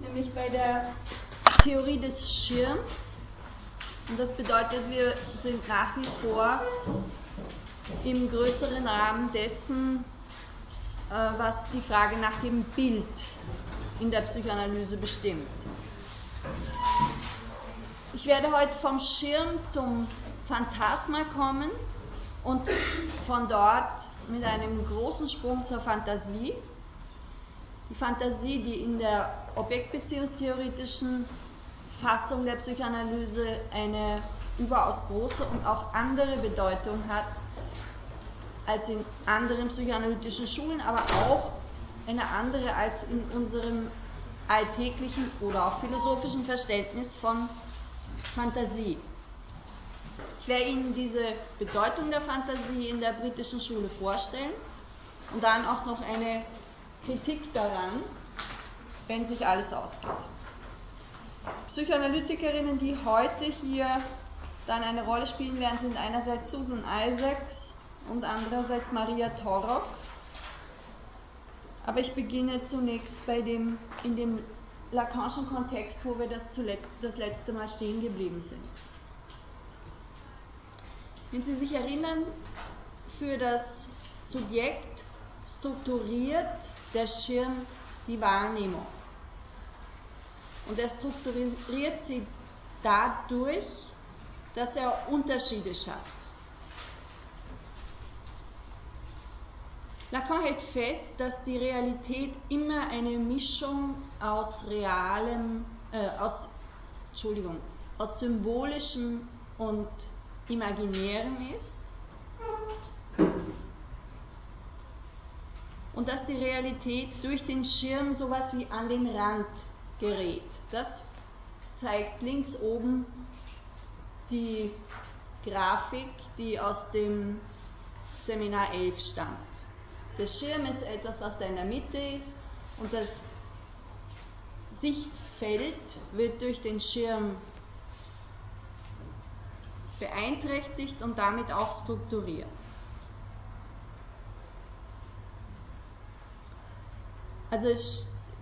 Nämlich bei der Theorie des Schirms. Und das bedeutet, wir sind nach wie vor im größeren Rahmen dessen, äh, was die Frage nach dem Bild in der Psychoanalyse bestimmt. Ich werde heute vom Schirm zum Phantasma kommen und von dort mit einem großen Sprung zur Fantasie. Die Fantasie, die in der objektbeziehungstheoretischen Fassung der Psychoanalyse eine überaus große und auch andere Bedeutung hat als in anderen psychoanalytischen Schulen, aber auch eine andere als in unserem alltäglichen oder auch philosophischen Verständnis von Fantasie. Ich werde Ihnen diese Bedeutung der Fantasie in der britischen Schule vorstellen und dann auch noch eine Kritik daran, wenn sich alles ausgeht. Psychoanalytikerinnen, die heute hier dann eine Rolle spielen werden, sind einerseits Susan Isaacs und andererseits Maria Torok. Aber ich beginne zunächst bei dem, in dem Lacanischen Kontext, wo wir das, zuletzt, das letzte Mal stehen geblieben sind. Wenn Sie sich erinnern, für das Subjekt strukturiert der Schirm die Wahrnehmung. Und er strukturiert sie dadurch, dass er Unterschiede schafft. Lacan hält fest, dass die Realität immer eine Mischung aus realem, äh, aus, Entschuldigung, aus symbolischem und imaginärem ist und dass die Realität durch den Schirm sowas wie an den Rand gerät. Das zeigt links oben die Grafik, die aus dem Seminar 11 stammt. Der Schirm ist etwas, was da in der Mitte ist und das Sichtfeld wird durch den Schirm beeinträchtigt und damit auch strukturiert. Also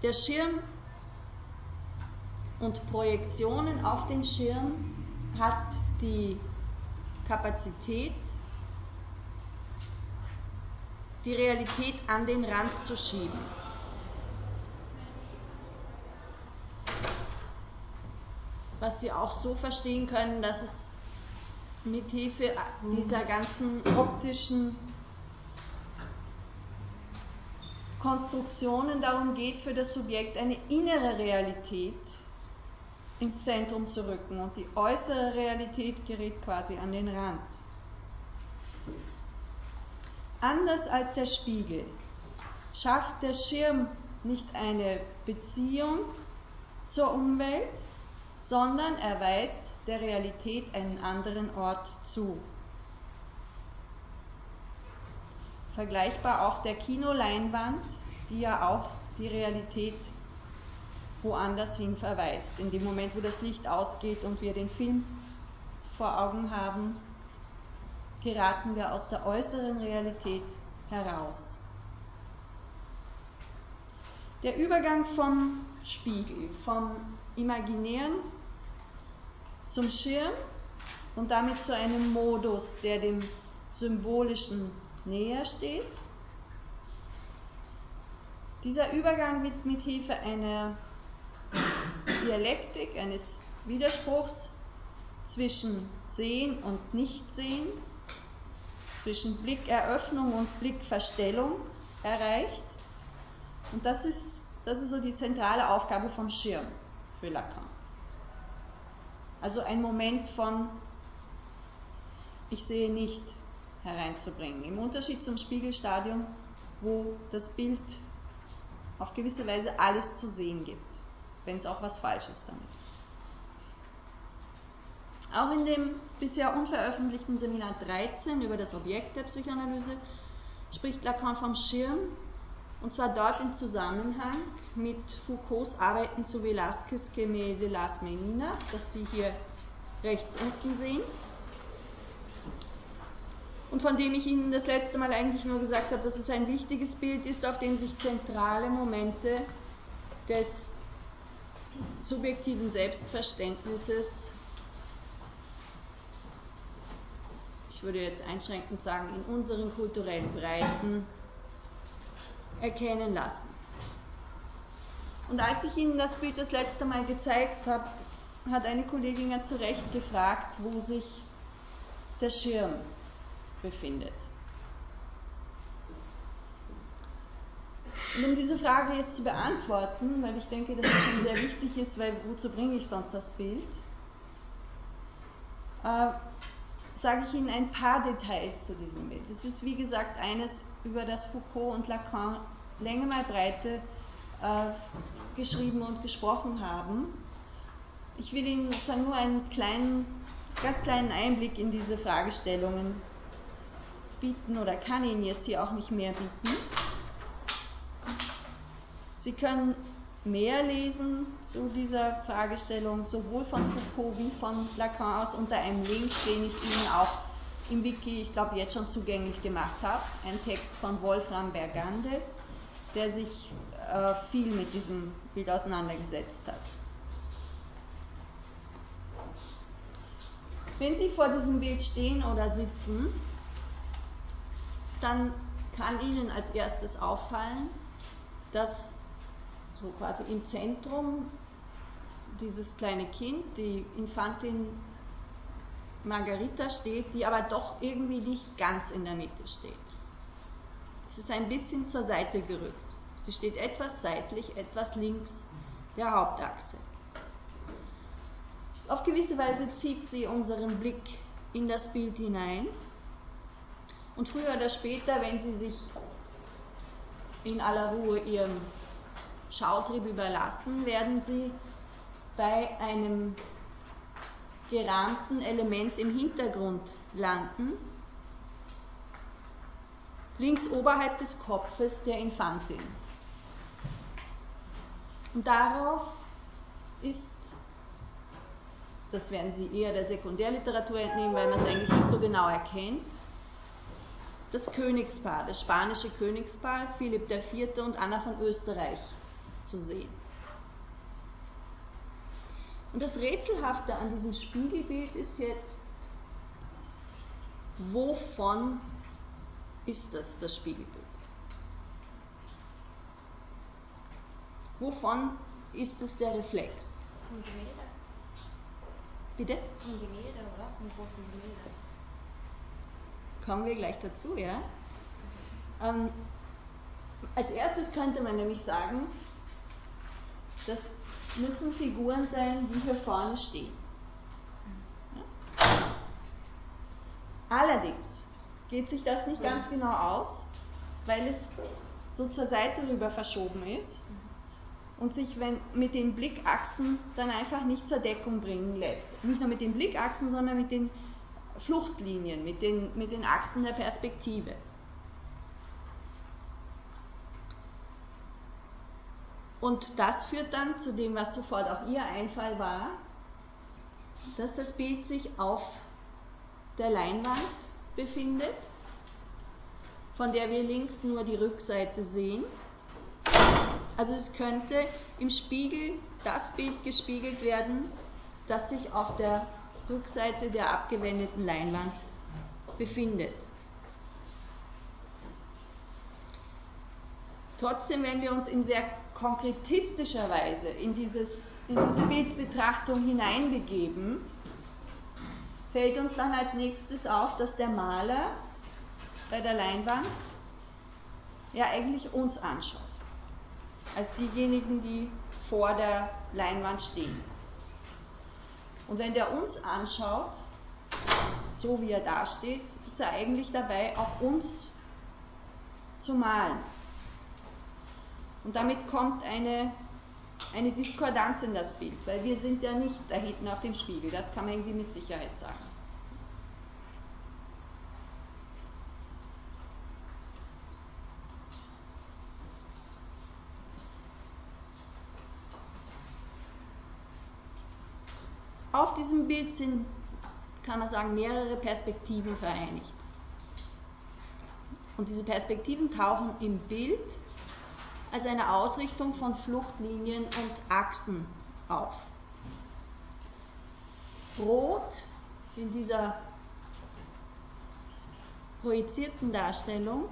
der Schirm und Projektionen auf den Schirm hat die Kapazität, die Realität an den Rand zu schieben. Was Sie auch so verstehen können, dass es mit Hilfe dieser ganzen optischen Konstruktionen darum geht, für das Subjekt eine innere Realität ins Zentrum zu rücken und die äußere Realität gerät quasi an den Rand. Anders als der Spiegel schafft der Schirm nicht eine Beziehung zur Umwelt, sondern er weist der Realität einen anderen Ort zu. Vergleichbar auch der Kinoleinwand, die ja auch die Realität woanders hin verweist. In dem Moment, wo das Licht ausgeht und wir den Film vor Augen haben, geraten wir aus der äußeren Realität heraus. Der Übergang vom Spiegel, vom Imaginären zum Schirm und damit zu einem Modus, der dem Symbolischen näher steht. Dieser Übergang wird mit Hilfe einer Dialektik, eines Widerspruchs zwischen Sehen und Nichtsehen, zwischen Blickeröffnung und Blickverstellung erreicht. Und das ist, das ist so die zentrale Aufgabe vom Schirm für Lacan. Also ein Moment von ich sehe nicht hereinzubringen. Im Unterschied zum Spiegelstadium, wo das Bild auf gewisse Weise alles zu sehen gibt, wenn es auch was falsch ist damit. Auch in dem bisher unveröffentlichten Seminar 13 über das Objekt der Psychoanalyse spricht Lacan vom Schirm und zwar dort im Zusammenhang mit Foucaults Arbeiten zu Velázquez Gemälde Las Meninas, das Sie hier rechts unten sehen. und von dem ich Ihnen das letzte Mal eigentlich nur gesagt habe, dass es ein wichtiges Bild ist, auf dem sich zentrale Momente des subjektiven Selbstverständnisses, ich würde jetzt einschränkend sagen, in unseren kulturellen Breiten erkennen lassen. Und als ich Ihnen das Bild das letzte Mal gezeigt habe, hat eine Kollegin ja zu Recht gefragt, wo sich der Schirm befindet. Und um diese Frage jetzt zu beantworten, weil ich denke, dass es schon sehr wichtig ist, weil wozu bringe ich sonst das Bild, äh, sage ich Ihnen ein paar Details zu diesem Bild. Es ist wie gesagt eines, über das Foucault und Lacan Länge mal Breite äh, geschrieben und gesprochen haben. Ich will Ihnen sozusagen nur einen kleinen, ganz kleinen Einblick in diese Fragestellungen bieten oder kann Ihnen jetzt hier auch nicht mehr bieten. Sie können mehr lesen zu dieser Fragestellung, sowohl von Foucault wie von Lacan aus, unter einem Link, den ich Ihnen auch im Wiki, ich glaube, jetzt schon zugänglich gemacht habe. Ein Text von Wolfram Bergande, der sich äh, viel mit diesem Bild auseinandergesetzt hat. Wenn Sie vor diesem Bild stehen oder sitzen, dann kann Ihnen als erstes auffallen, dass so quasi im Zentrum dieses kleine Kind, die Infantin Margarita steht, die aber doch irgendwie nicht ganz in der Mitte steht. Es ist ein bisschen zur Seite gerückt. Sie steht etwas seitlich, etwas links der Hauptachse. Auf gewisse Weise zieht sie unseren Blick in das Bild hinein und früher oder später, wenn Sie sich in aller Ruhe Ihrem Schautrieb überlassen, werden Sie bei einem gerahmten Element im Hintergrund landen, links oberhalb des Kopfes der Infantin. Und darauf ist, das werden Sie eher der Sekundärliteratur entnehmen, weil man es eigentlich nicht so genau erkennt, das Königspaar, das spanische Königspaar, Philipp IV. und Anna von Österreich zu sehen. Und das Rätselhafte an diesem Spiegelbild ist jetzt, wovon ist das, das Spiegelbild? Wovon ist es der Reflex? Vom Gemälde. Bitte? Vom Gemälde, oder? Vom großen Gemälde. Kommen wir gleich dazu, ja? Ähm, als erstes könnte man nämlich sagen, das müssen Figuren sein, die hier vorne stehen. Allerdings geht sich das nicht ganz genau aus, weil es so zur Seite rüber verschoben ist und sich wenn, mit den Blickachsen dann einfach nicht zur Deckung bringen lässt. Nicht nur mit den Blickachsen, sondern mit den Fluchtlinien, mit den, mit den Achsen der Perspektive. Und das führt dann zu dem, was sofort auch Ihr Einfall war, dass das Bild sich auf der Leinwand befindet, von der wir links nur die Rückseite sehen. Also es könnte im Spiegel das Bild gespiegelt werden, das sich auf der Rückseite der abgewendeten Leinwand befindet. Trotzdem, wenn wir uns in sehr konkretistischer Weise in, dieses, in diese Bildbetrachtung hineinbegeben, fällt uns dann als nächstes auf, dass der Maler bei der Leinwand ja eigentlich uns anschaut, als diejenigen, die vor der Leinwand stehen. Und wenn der uns anschaut, so wie er dasteht, ist er eigentlich dabei, auch uns zu malen. Und damit kommt eine, eine Diskordanz in das Bild, weil wir sind ja nicht da hinten auf dem Spiegel, das kann man irgendwie mit Sicherheit sagen. Auf diesem Bild sind, kann man sagen, mehrere Perspektiven vereinigt. Und diese Perspektiven tauchen im Bild als eine Ausrichtung von Fluchtlinien und Achsen auf. Rot in dieser projizierten Darstellung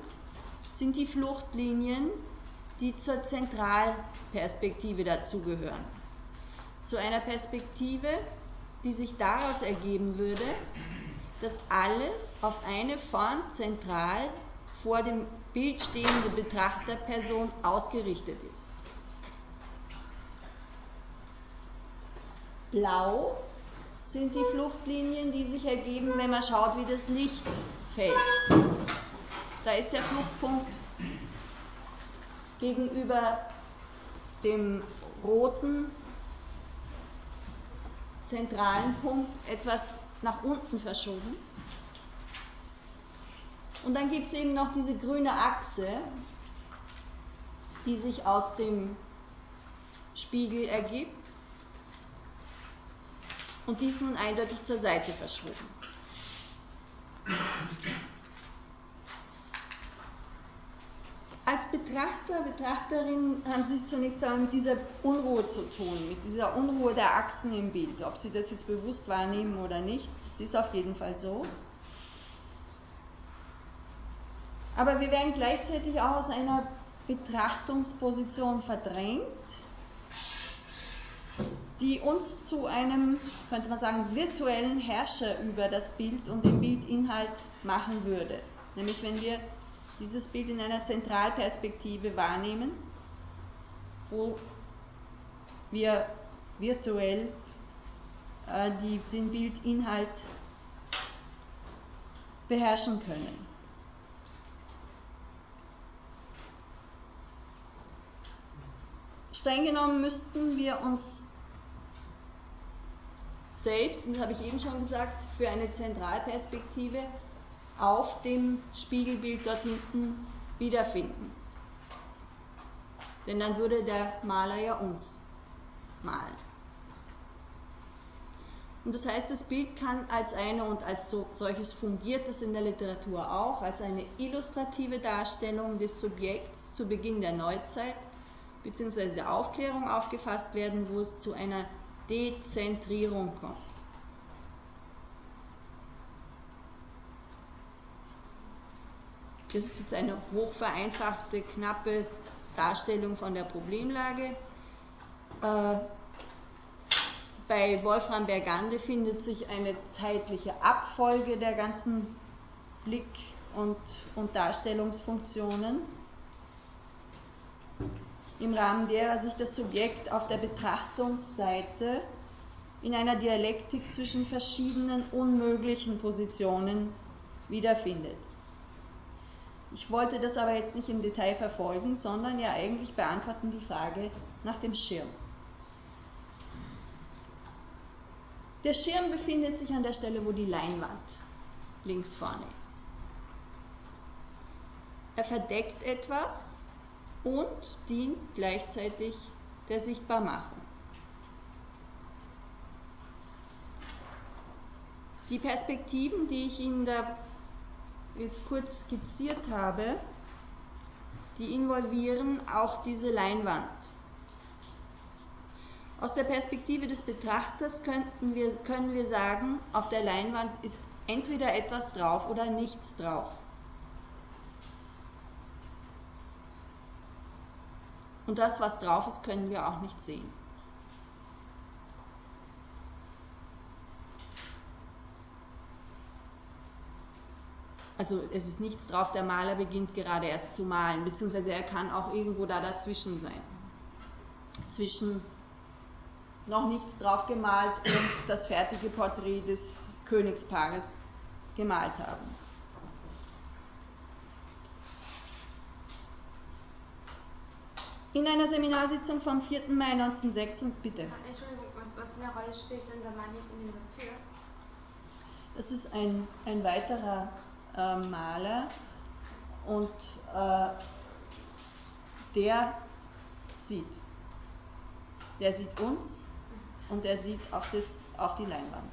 sind die Fluchtlinien, die zur Zentralperspektive dazugehören. Zu einer Perspektive, die sich daraus ergeben würde, dass alles auf eine vorn zentral vor dem Bild stehende Betrachterperson ausgerichtet ist. Blau sind die Fluchtlinien, die sich ergeben, wenn man schaut, wie das Licht fällt. Da ist der Fluchtpunkt gegenüber dem roten zentralen Punkt etwas nach unten verschoben. Und dann gibt es eben noch diese grüne Achse, die sich aus dem Spiegel ergibt. Und die ist nun eindeutig zur Seite verschoben. Als Betrachter, Betrachterin haben Sie es zunächst einmal mit dieser Unruhe zu tun, mit dieser Unruhe der Achsen im Bild. Ob Sie das jetzt bewusst wahrnehmen oder nicht, das ist auf jeden Fall so. Aber wir werden gleichzeitig auch aus einer Betrachtungsposition verdrängt, die uns zu einem, könnte man sagen, virtuellen Herrscher über das Bild und den Bildinhalt machen würde. Nämlich wenn wir dieses Bild in einer Zentralperspektive wahrnehmen, wo wir virtuell äh, die, den Bildinhalt beherrschen können. Streng genommen müssten wir uns selbst, und das habe ich eben schon gesagt, für eine Zentralperspektive auf dem Spiegelbild dort hinten wiederfinden. Denn dann würde der Maler ja uns malen. Und das heißt, das Bild kann als eine und als so, solches fungiert es in der Literatur auch, als eine illustrative Darstellung des Subjekts zu Beginn der Neuzeit bzw. der Aufklärung aufgefasst werden, wo es zu einer Dezentrierung kommt. Das ist jetzt eine hochvereinfachte, knappe Darstellung von der Problemlage. Äh, bei Wolfram Bergande findet sich eine zeitliche Abfolge der ganzen Blick- und, und Darstellungsfunktionen, im Rahmen derer sich das Subjekt auf der Betrachtungsseite in einer Dialektik zwischen verschiedenen unmöglichen Positionen wiederfindet. Ich wollte das aber jetzt nicht im Detail verfolgen, sondern ja eigentlich beantworten die Frage nach dem Schirm. Der Schirm befindet sich an der Stelle, wo die Leinwand links vorne ist. Er verdeckt etwas und dient gleichzeitig der Sichtbarmachung. Die Perspektiven, die ich Ihnen da jetzt kurz skizziert habe, die involvieren auch diese Leinwand. Aus der Perspektive des Betrachters wir, können wir sagen, auf der Leinwand ist entweder etwas drauf oder nichts drauf. Und das, was drauf ist, können wir auch nicht sehen. also es ist nichts drauf, der Maler beginnt gerade erst zu malen, beziehungsweise er kann auch irgendwo da dazwischen sein. Zwischen noch nichts drauf gemalt und das fertige Porträt des Königspaares gemalt haben. In einer Seminarsitzung vom 4. Mai 1906, bitte. Entschuldigung, was, was für eine Rolle spielt denn der Mann in der Tür? Das ist ein, ein weiterer äh, Maler und äh, der sieht. Der sieht uns und der sieht auf, das, auf die Leinwand.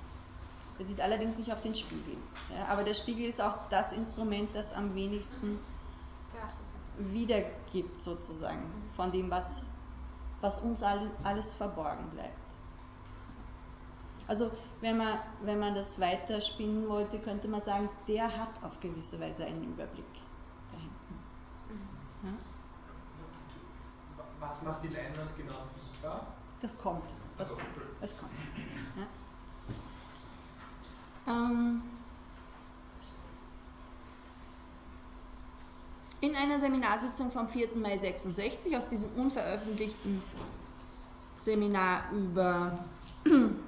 Er sieht allerdings nicht auf den Spiegel. Ja, aber der Spiegel ist auch das Instrument, das am wenigsten wiedergibt sozusagen von dem, was, was uns all, alles verborgen bleibt. Also wenn man, wenn man das weiter spinnen wollte, könnte man sagen, der hat auf gewisse Weise einen Überblick da hinten. Ja? Was macht die Leinwand genau sichtbar? Das kommt. Das kommt. Das kommt. Ja? Ähm, in einer Seminarsitzung vom 4. Mai 66 aus diesem unveröffentlichten Seminar über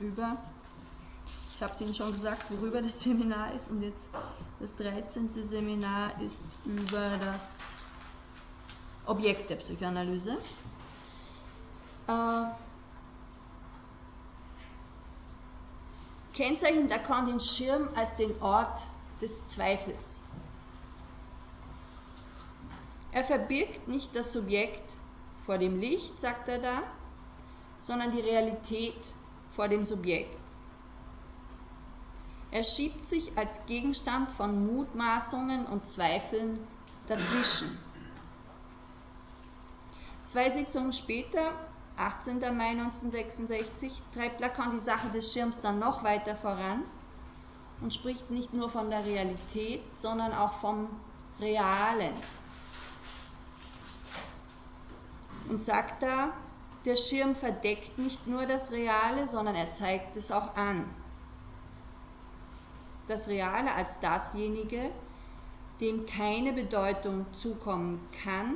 über, ich habe es Ihnen schon gesagt, worüber das Seminar ist und jetzt das 13. Seminar ist über das Objekt der Psychoanalyse. Äh, kennzeichnet Lacan den Schirm als den Ort des Zweifels. Er verbirgt nicht das Subjekt vor dem Licht, sagt er da, sondern die Realität vor dem Subjekt. Er schiebt sich als Gegenstand von Mutmaßungen und Zweifeln dazwischen. Zwei Sitzungen später, 18. Mai 1966, treibt Lacan die Sache des Schirms dann noch weiter voran und spricht nicht nur von der Realität, sondern auch vom Realen. Und sagt da, der Schirm verdeckt nicht nur das Reale, sondern er zeigt es auch an. Das Reale als dasjenige, dem keine Bedeutung zukommen kann,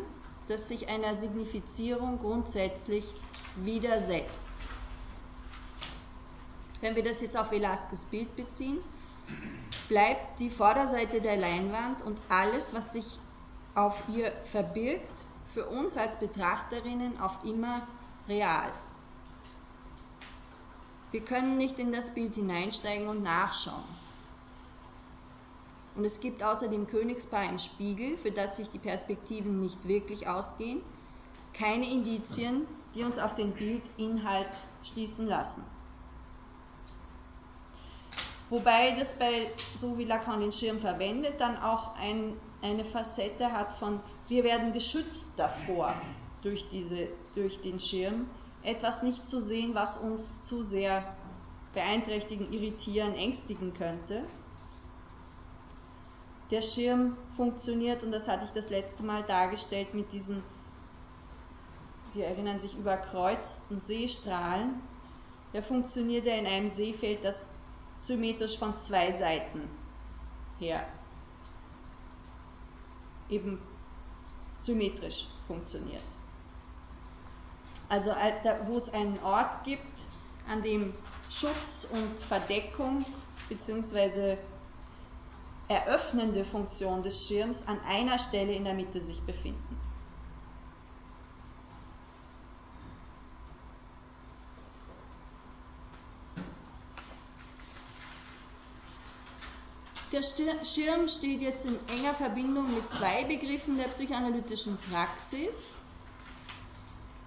das sich einer Signifizierung grundsätzlich widersetzt. Wenn wir das jetzt auf Velasquez Bild beziehen, bleibt die Vorderseite der Leinwand und alles, was sich auf ihr verbirgt, für uns als Betrachterinnen auf immer real. Wir können nicht in das Bild hineinsteigen und nachschauen. Und es gibt außer dem Königspaar im Spiegel, für das sich die Perspektiven nicht wirklich ausgehen, keine Indizien, die uns auf den Bildinhalt schließen lassen. Wobei das bei, so wie Lacan den Schirm verwendet, dann auch ein, eine Facette hat von, wir werden geschützt davor, durch, diese, durch den Schirm etwas nicht zu sehen, was uns zu sehr beeinträchtigen, irritieren, ängstigen könnte. Der Schirm funktioniert, und das hatte ich das letzte Mal dargestellt, mit diesen, Sie erinnern sich, überkreuzten Seestrahlen. Der funktioniert ja in einem Seefeld, das symmetrisch von zwei Seiten her eben symmetrisch funktioniert. Also wo es einen Ort gibt, an dem Schutz und Verdeckung bzw. eröffnende Funktion des Schirms an einer Stelle in der Mitte sich befinden. Der Schirm steht jetzt in enger Verbindung mit zwei Begriffen der psychoanalytischen Praxis,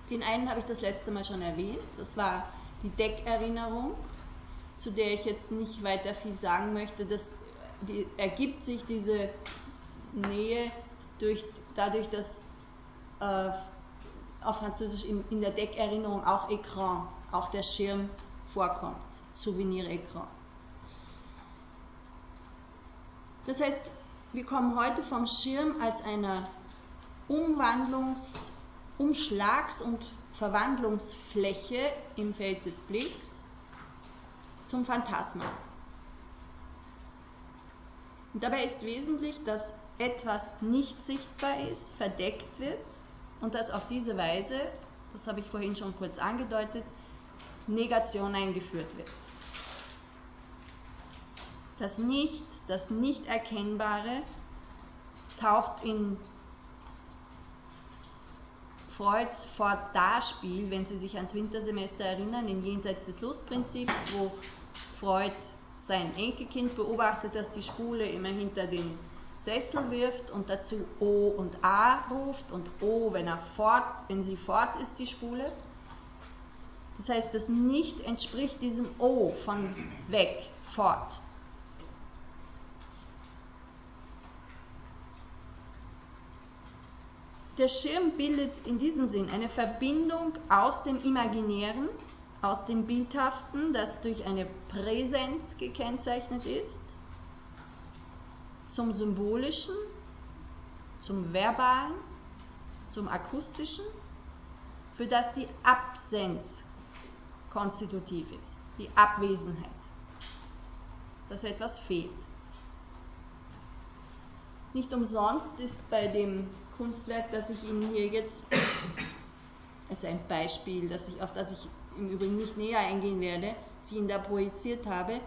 den einen habe ich das letzte Mal schon erwähnt. Das war die Deckerinnerung, zu der ich jetzt nicht weiter viel sagen möchte. Das die, ergibt sich diese Nähe durch, dadurch, dass äh, auf Französisch in, in der Deckerinnerung auch Écran, auch der Schirm vorkommt. Souvenir-Écran. Das heißt, wir kommen heute vom Schirm als einer Umwandlungs- Umschlags- und Verwandlungsfläche im Feld des Blicks zum Phantasma. Dabei ist wesentlich, dass etwas nicht sichtbar ist, verdeckt wird und dass auf diese Weise, das habe ich vorhin schon kurz angedeutet, Negation eingeführt wird. Das Nicht, das Nicht-Erkennbare taucht in Freuds Fort-Da-Spiel, wenn Sie sich ans Wintersemester erinnern, in Jenseits des Lustprinzips, wo Freud sein Enkelkind beobachtet, dass die Spule immer hinter den Sessel wirft und dazu O und A ruft und O, wenn, er fort, wenn sie fort ist, die Spule. Das heißt, das nicht entspricht diesem O von weg, fort. Der Schirm bildet in diesem Sinn eine Verbindung aus dem Imaginären aus dem Bildhaften, das durch eine Präsenz gekennzeichnet ist, zum Symbolischen, zum Verbalen, zum Akustischen, für das die Absenz konstitutiv ist, die Abwesenheit, dass etwas fehlt. Nicht umsonst ist bei dem Kunstwerk, das ich Ihnen hier jetzt als ein Beispiel, das ich, auf das ich im Übrigen nicht näher eingehen werde, Sie Ihnen da projiziert habe,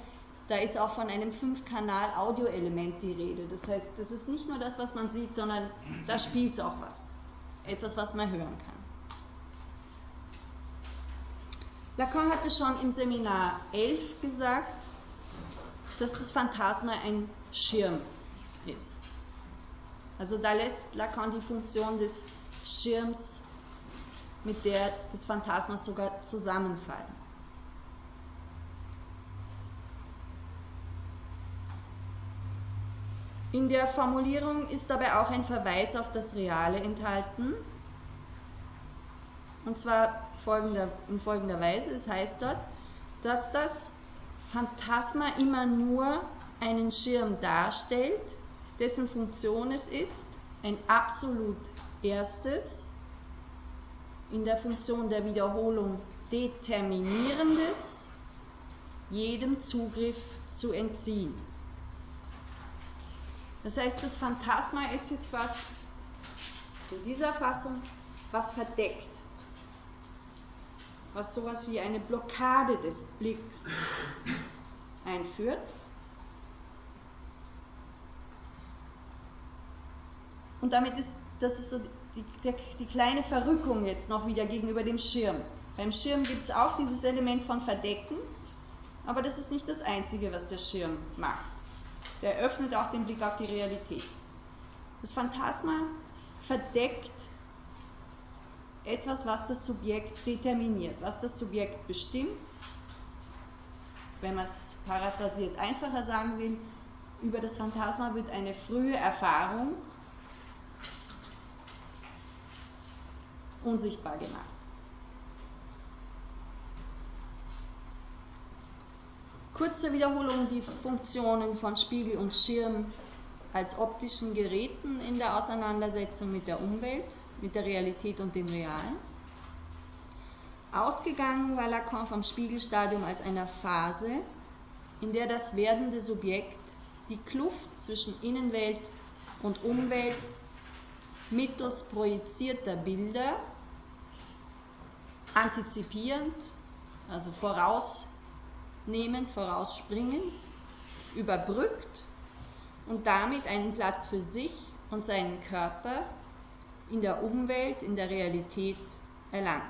da ist auch von einem Fünf-Kanal-Audioelement die Rede. Das heißt, das ist nicht nur das, was man sieht, sondern da spielt es auch was. Etwas, was man hören kann. Lacan hatte schon im Seminar 11 gesagt, dass das Phantasma ein Schirm ist. Also da lässt Lacan die Funktion des Schirms mit der des Phantasmas sogar zusammenfallen. In der Formulierung ist dabei auch ein Verweis auf das Reale enthalten. Und zwar folgender, in folgender Weise. Es heißt dort, dass das Phantasma immer nur einen Schirm darstellt, dessen Funktion es ist, ein absolut erstes, in der Funktion der Wiederholung determinierendes, jedem Zugriff zu entziehen. Das heißt, das Phantasma ist jetzt was, in dieser Fassung, was verdeckt, was sowas wie eine Blockade des Blicks einführt. Und damit ist das ist so die, die, die kleine Verrückung jetzt noch wieder gegenüber dem Schirm. Beim Schirm gibt es auch dieses Element von Verdecken, aber das ist nicht das Einzige, was der Schirm macht der öffnet auch den Blick auf die Realität. Das Phantasma verdeckt etwas, was das Subjekt determiniert, was das Subjekt bestimmt. Wenn man es paraphrasiert einfacher sagen will, über das Phantasma wird eine frühe Erfahrung unsichtbar gemacht. Kurz zur Wiederholung die Funktionen von Spiegel und Schirm als optischen Geräten in der Auseinandersetzung mit der Umwelt, mit der Realität und dem Realen. Ausgegangen war Lacan vom Spiegelstadium als einer Phase, in der das werdende Subjekt die Kluft zwischen Innenwelt und Umwelt mittels projizierter Bilder antizipierend, also voraus nehmend, vorausspringend, überbrückt und damit einen Platz für sich und seinen Körper in der Umwelt, in der Realität erlangt.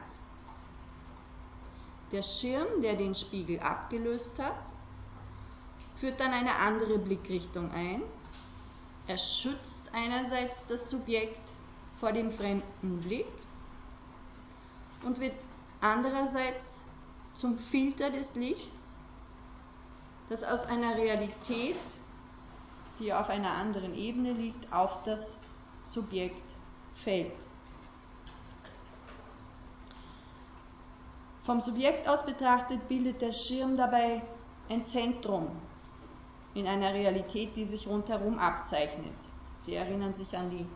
Der Schirm, der den Spiegel abgelöst hat, führt dann eine andere Blickrichtung ein. Er schützt einerseits das Subjekt vor dem fremden Blick und wird andererseits zum Filter des Lichts das aus einer Realität, die auf einer anderen Ebene liegt, auf das Subjekt fällt. Vom Subjekt aus betrachtet bildet der Schirm dabei ein Zentrum in einer Realität, die sich rundherum abzeichnet. Sie erinnern sich an die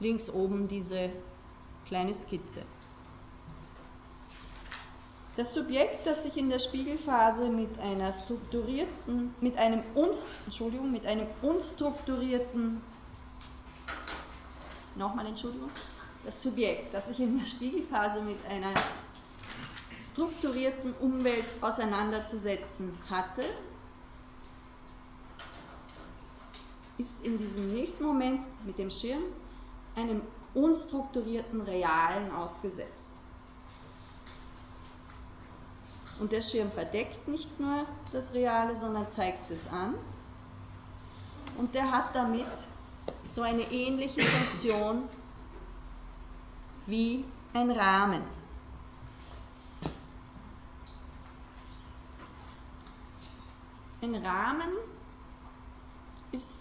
links oben diese kleine Skizze. Das Subjekt, das sich in der Spiegelphase mit einer strukturierten, mit einem, uns, Entschuldigung, mit einem unstrukturierten, nochmal Entschuldigung, das Subjekt, das sich in der Spiegelphase mit einer strukturierten Umwelt auseinanderzusetzen hatte, ist in diesem nächsten Moment mit dem Schirm einem unstrukturierten Realen ausgesetzt. Und der Schirm verdeckt nicht nur das Reale, sondern zeigt es an. Und der hat damit so eine ähnliche Funktion wie ein Rahmen. Ein Rahmen ist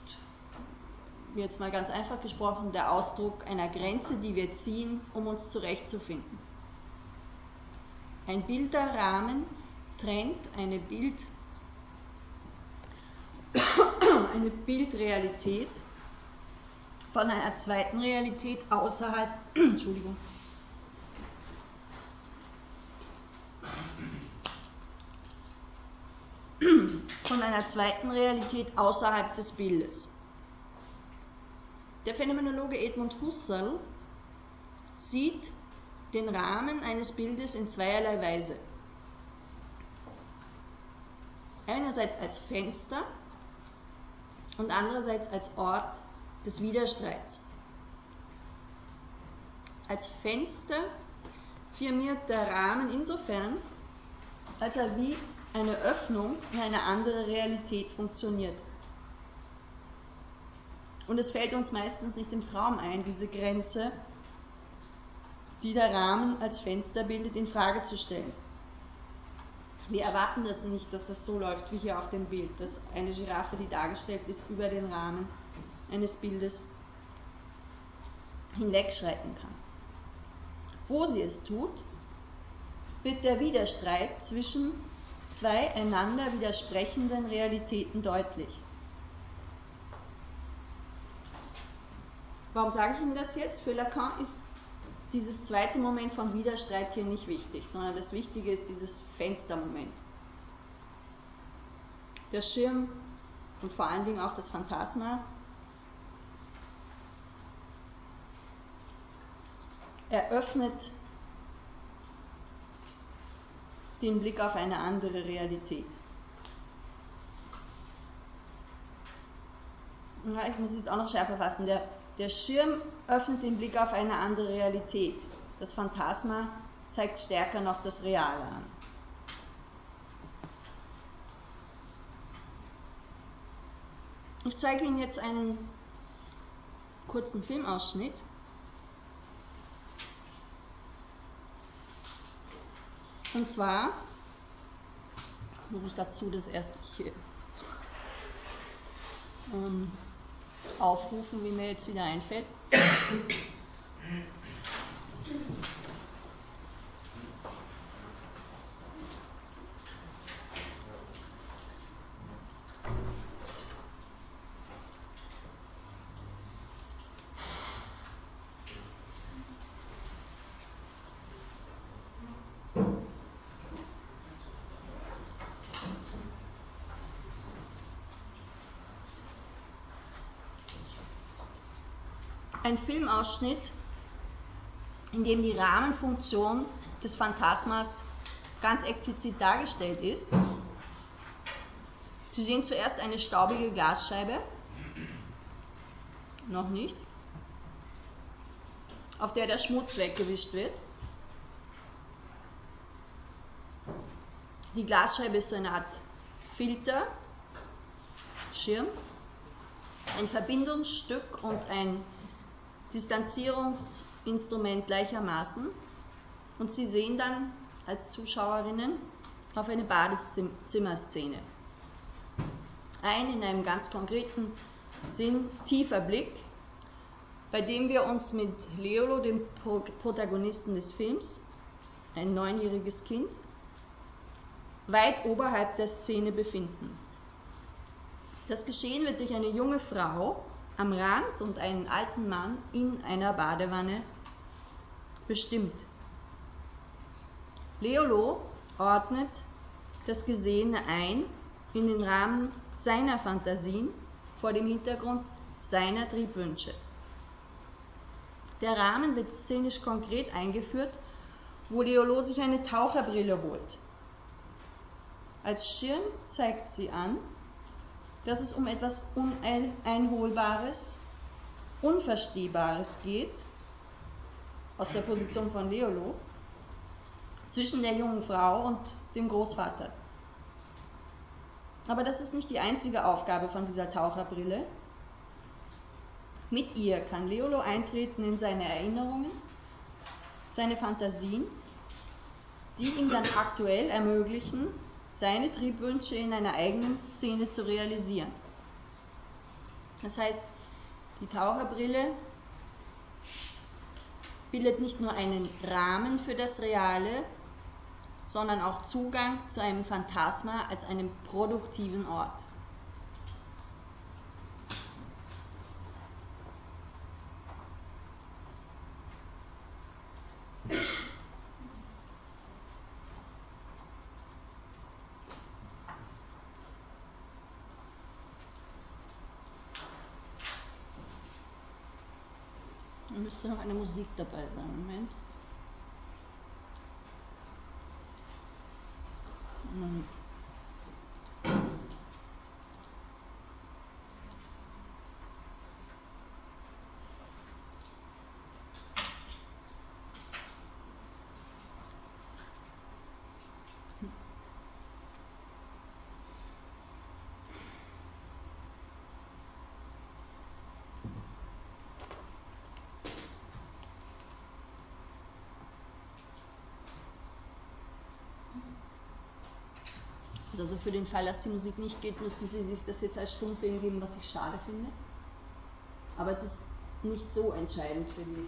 jetzt mal ganz einfach gesprochen, der Ausdruck einer Grenze, die wir ziehen, um uns zurechtzufinden. Ein Bilderrahmen trennt eine, Bild, eine Bildrealität von einer zweiten Realität außerhalb, Entschuldigung, von einer zweiten Realität außerhalb des Bildes. Der Phänomenologe Edmund Husserl sieht den Rahmen eines Bildes in zweierlei Weise. Einerseits als Fenster und andererseits als Ort des Widerstreits. Als Fenster firmiert der Rahmen insofern, als er wie eine Öffnung in eine andere Realität funktioniert. Und es fällt uns meistens nicht im Traum ein, diese Grenze, die der Rahmen als Fenster bildet, in Frage zu stellen. Wir erwarten das nicht, dass das so läuft wie hier auf dem Bild, dass eine Giraffe, die dargestellt ist, über den Rahmen eines Bildes hinwegschreiten kann. Wo sie es tut, wird der Widerstreit zwischen zwei einander widersprechenden Realitäten deutlich. Warum sage ich Ihnen das jetzt? Für Lacan ist dieses zweite Moment von Widerstreit hier nicht wichtig, sondern das Wichtige ist dieses Fenstermoment. Der Schirm und vor allen Dingen auch das Phantasma eröffnet den Blick auf eine andere Realität. Ja, ich muss jetzt auch noch schärfer fassen. Der, der Schirm öffnet den Blick auf eine andere Realität. Das Phantasma zeigt stärker noch das Reale an. Ich zeige Ihnen jetzt einen kurzen Filmausschnitt. Und zwar muss ich dazu das erst hier ähm, aufrufen, wie mir jetzt wieder einfällt. Ein Filmausschnitt, in dem die Rahmenfunktion des Phantasmas ganz explizit dargestellt ist. Sie sehen zuerst eine staubige Glasscheibe, noch nicht, auf der der Schmutz weggewischt wird. Die Glasscheibe ist so eine Art Filter, Schirm, ein Verbindungsstück und ein Distanzierungsinstrument gleichermaßen und Sie sehen dann als Zuschauerinnen auf eine Badezimmerszene. Ein in einem ganz konkreten Sinn tiefer Blick, bei dem wir uns mit Leolo, dem Protagonisten des Films, ein neunjähriges Kind, weit oberhalb der Szene befinden. Das Geschehen wird durch eine junge Frau am Rand und einen alten Mann in einer Badewanne bestimmt. Leolo ordnet das Gesehene ein in den Rahmen seiner Fantasien vor dem Hintergrund seiner Triebwünsche. Der Rahmen wird szenisch konkret eingeführt, wo Leolo sich eine Taucherbrille holt. Als Schirm zeigt sie an, dass es um etwas Uneinholbares, Unverstehbares geht, aus der Position von Leolo, zwischen der jungen Frau und dem Großvater. Aber das ist nicht die einzige Aufgabe von dieser Taucherbrille. Mit ihr kann Leolo eintreten in seine Erinnerungen, seine Fantasien, die ihm dann aktuell ermöglichen, seine Triebwünsche in einer eigenen Szene zu realisieren. Das heißt, Die Taucherbrille bildet nicht nur einen Rahmen für das Reale, sondern auch Zugang zu einem Phantasma als einem produktiven Ort. Da müsste noch eine Musik dabei sein. Moment. Moment. Also für den Fall, dass die Musik nicht geht, müssen Sie sich das jetzt als Stummfilm geben, was ich schade finde. Aber es ist nicht so entscheidend für die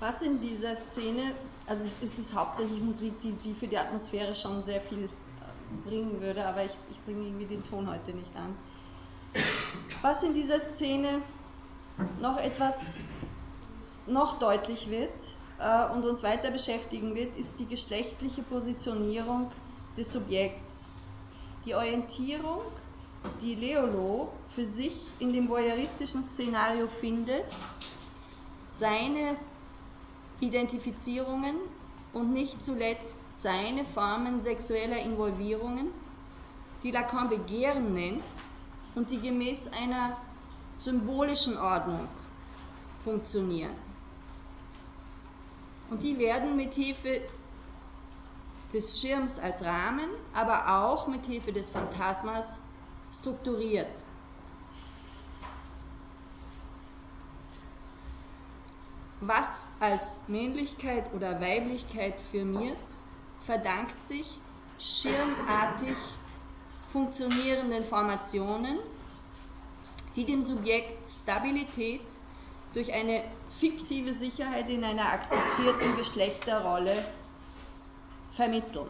Was in dieser Szene, also es ist hauptsächlich Musik, die, die für die Atmosphäre schon sehr viel äh, bringen würde, aber ich, ich bringe irgendwie den Ton heute nicht an. Was in dieser Szene noch etwas noch deutlich wird äh, und uns weiter beschäftigen wird, ist die geschlechtliche Positionierung des Subjekts. Die Orientierung, die Leolo für sich in dem voyeuristischen Szenario findet, seine Identifizierungen und nicht zuletzt seine Formen sexueller Involvierungen die Lacan Begehren nennt und die gemäß einer symbolischen Ordnung funktionieren. Und die werden mit Hilfe des Schirms als Rahmen, aber auch mit Hilfe des Phantasmas strukturiert. Was als Männlichkeit oder Weiblichkeit firmiert, verdankt sich schirmartig funktionierenden Formationen, die dem Subjekt Stabilität durch eine fiktive Sicherheit in einer akzeptierten Geschlechterrolle vermitteln.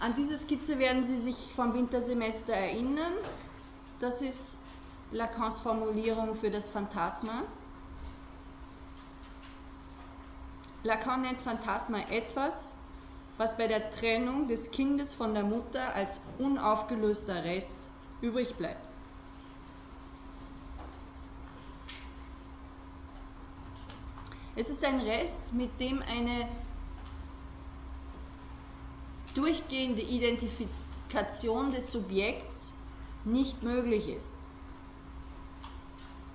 An diese Skizze werden Sie sich vom Wintersemester erinnern. Das ist Lacans Formulierung für das Phantasma. Lacan nennt Phantasma etwas, was bei der Trennung des Kindes von der Mutter als unaufgelöster Rest übrig bleibt. Es ist ein Rest, mit dem eine durchgehende Identifikation des Subjekts nicht möglich ist.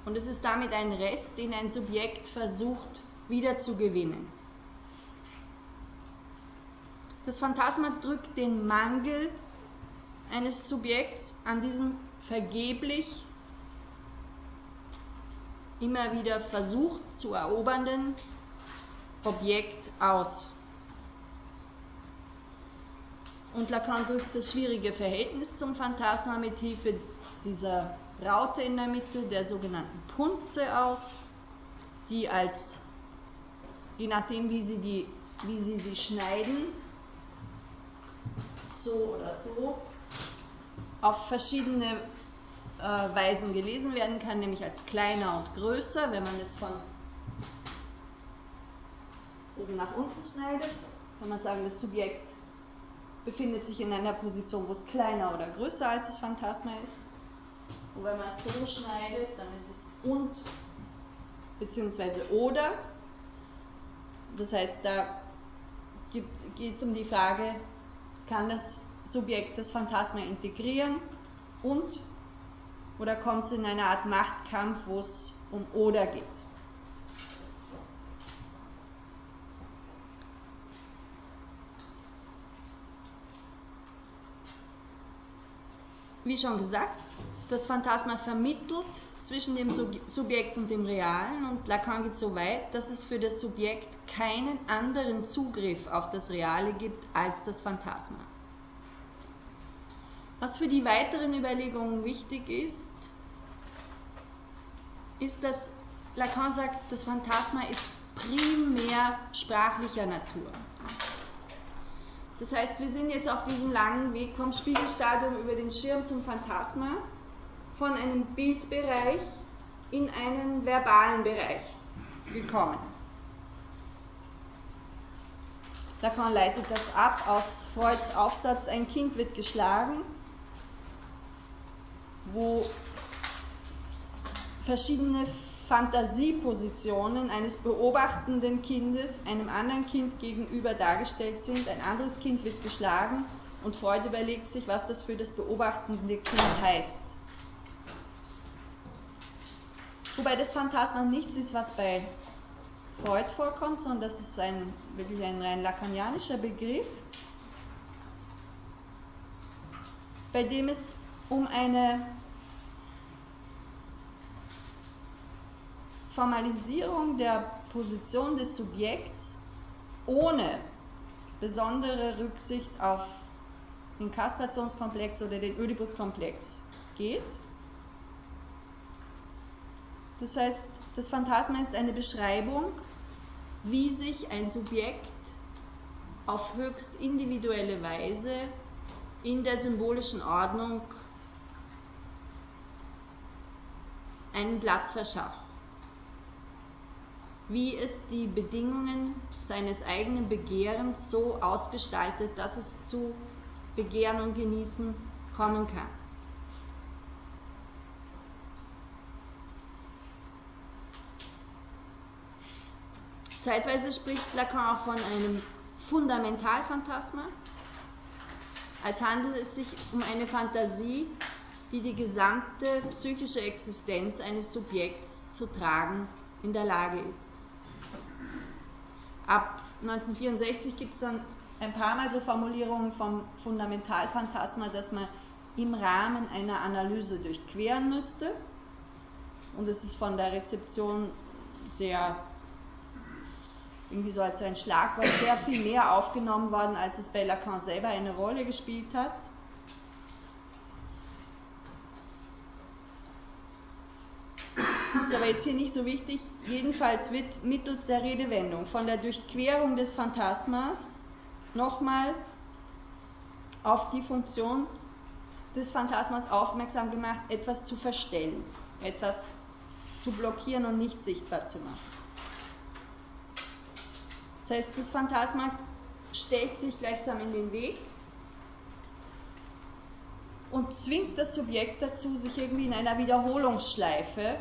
Und es ist damit ein Rest, den ein Subjekt versucht wiederzugewinnen. Das Phantasma drückt den Mangel eines Subjekts an diesem vergeblich immer wieder versucht zu erobernden Objekt aus. Und Lacan drückt das schwierige Verhältnis zum Phantasma mit Hilfe dieser Raute in der Mitte, der sogenannten Punze aus, die als, je nachdem wie sie, die, wie sie sie schneiden, so oder so, auf verschiedene äh, Weisen gelesen werden kann, nämlich als kleiner und größer, wenn man es von oben nach unten schneidet, kann man sagen, das Subjekt befindet sich in einer Position, wo es kleiner oder größer als das Phantasma ist. Und wenn man so schneidet, dann ist es und beziehungsweise oder. Das heißt, da geht es um die Frage, kann das Subjekt das Phantasma integrieren und oder kommt es in eine Art Machtkampf, wo es um oder geht? Wie schon gesagt, das Phantasma vermittelt zwischen dem Subjekt und dem Realen und Lacan geht so weit, dass es für das Subjekt keinen anderen Zugriff auf das Reale gibt als das Phantasma. Was für die weiteren Überlegungen wichtig ist, ist, dass Lacan sagt, das Phantasma ist primär sprachlicher Natur. Das heißt, wir sind jetzt auf diesem langen Weg vom Spiegelstadium über den Schirm zum Phantasma, von einem Bildbereich in einen verbalen Bereich gekommen. Lacan leitet das ab aus Freuds Aufsatz Ein Kind wird geschlagen wo verschiedene Fantasiepositionen eines beobachtenden Kindes einem anderen Kind gegenüber dargestellt sind. Ein anderes Kind wird geschlagen und Freud überlegt sich, was das für das beobachtende Kind heißt. Wobei das Phantasma nichts ist, was bei Freud vorkommt, sondern das ist ein, wirklich ein rein lacanianischer Begriff, bei dem es um eine Formalisierung der Position des Subjekts ohne besondere Rücksicht auf den Kastrationskomplex oder den Oedipuskomplex geht. Das heißt, das Phantasma ist eine Beschreibung, wie sich ein Subjekt auf höchst individuelle Weise in der symbolischen Ordnung einen Platz verschafft wie es die Bedingungen seines eigenen Begehrens so ausgestaltet, dass es zu Begehren und Genießen kommen kann. Zeitweise spricht Lacan auch von einem Fundamentalphantasma, als handelt es sich um eine Fantasie, die die gesamte psychische Existenz eines Subjekts zu tragen in der Lage ist. Ab 1964 gibt es dann ein paar Mal so Formulierungen vom Fundamentalphantasma, dass man im Rahmen einer Analyse durchqueren müsste. Und es ist von der Rezeption sehr, irgendwie so als ein Schlagwort, sehr viel mehr aufgenommen worden, als es bei Lacan selber eine Rolle gespielt hat. ist aber jetzt hier nicht so wichtig. Jedenfalls wird mittels der Redewendung von der Durchquerung des Phantasmas nochmal auf die Funktion des Phantasmas aufmerksam gemacht, etwas zu verstellen, etwas zu blockieren und nicht sichtbar zu machen. Das heißt, das Phantasma stellt sich gleichsam in den Weg und zwingt das Subjekt dazu, sich irgendwie in einer Wiederholungsschleife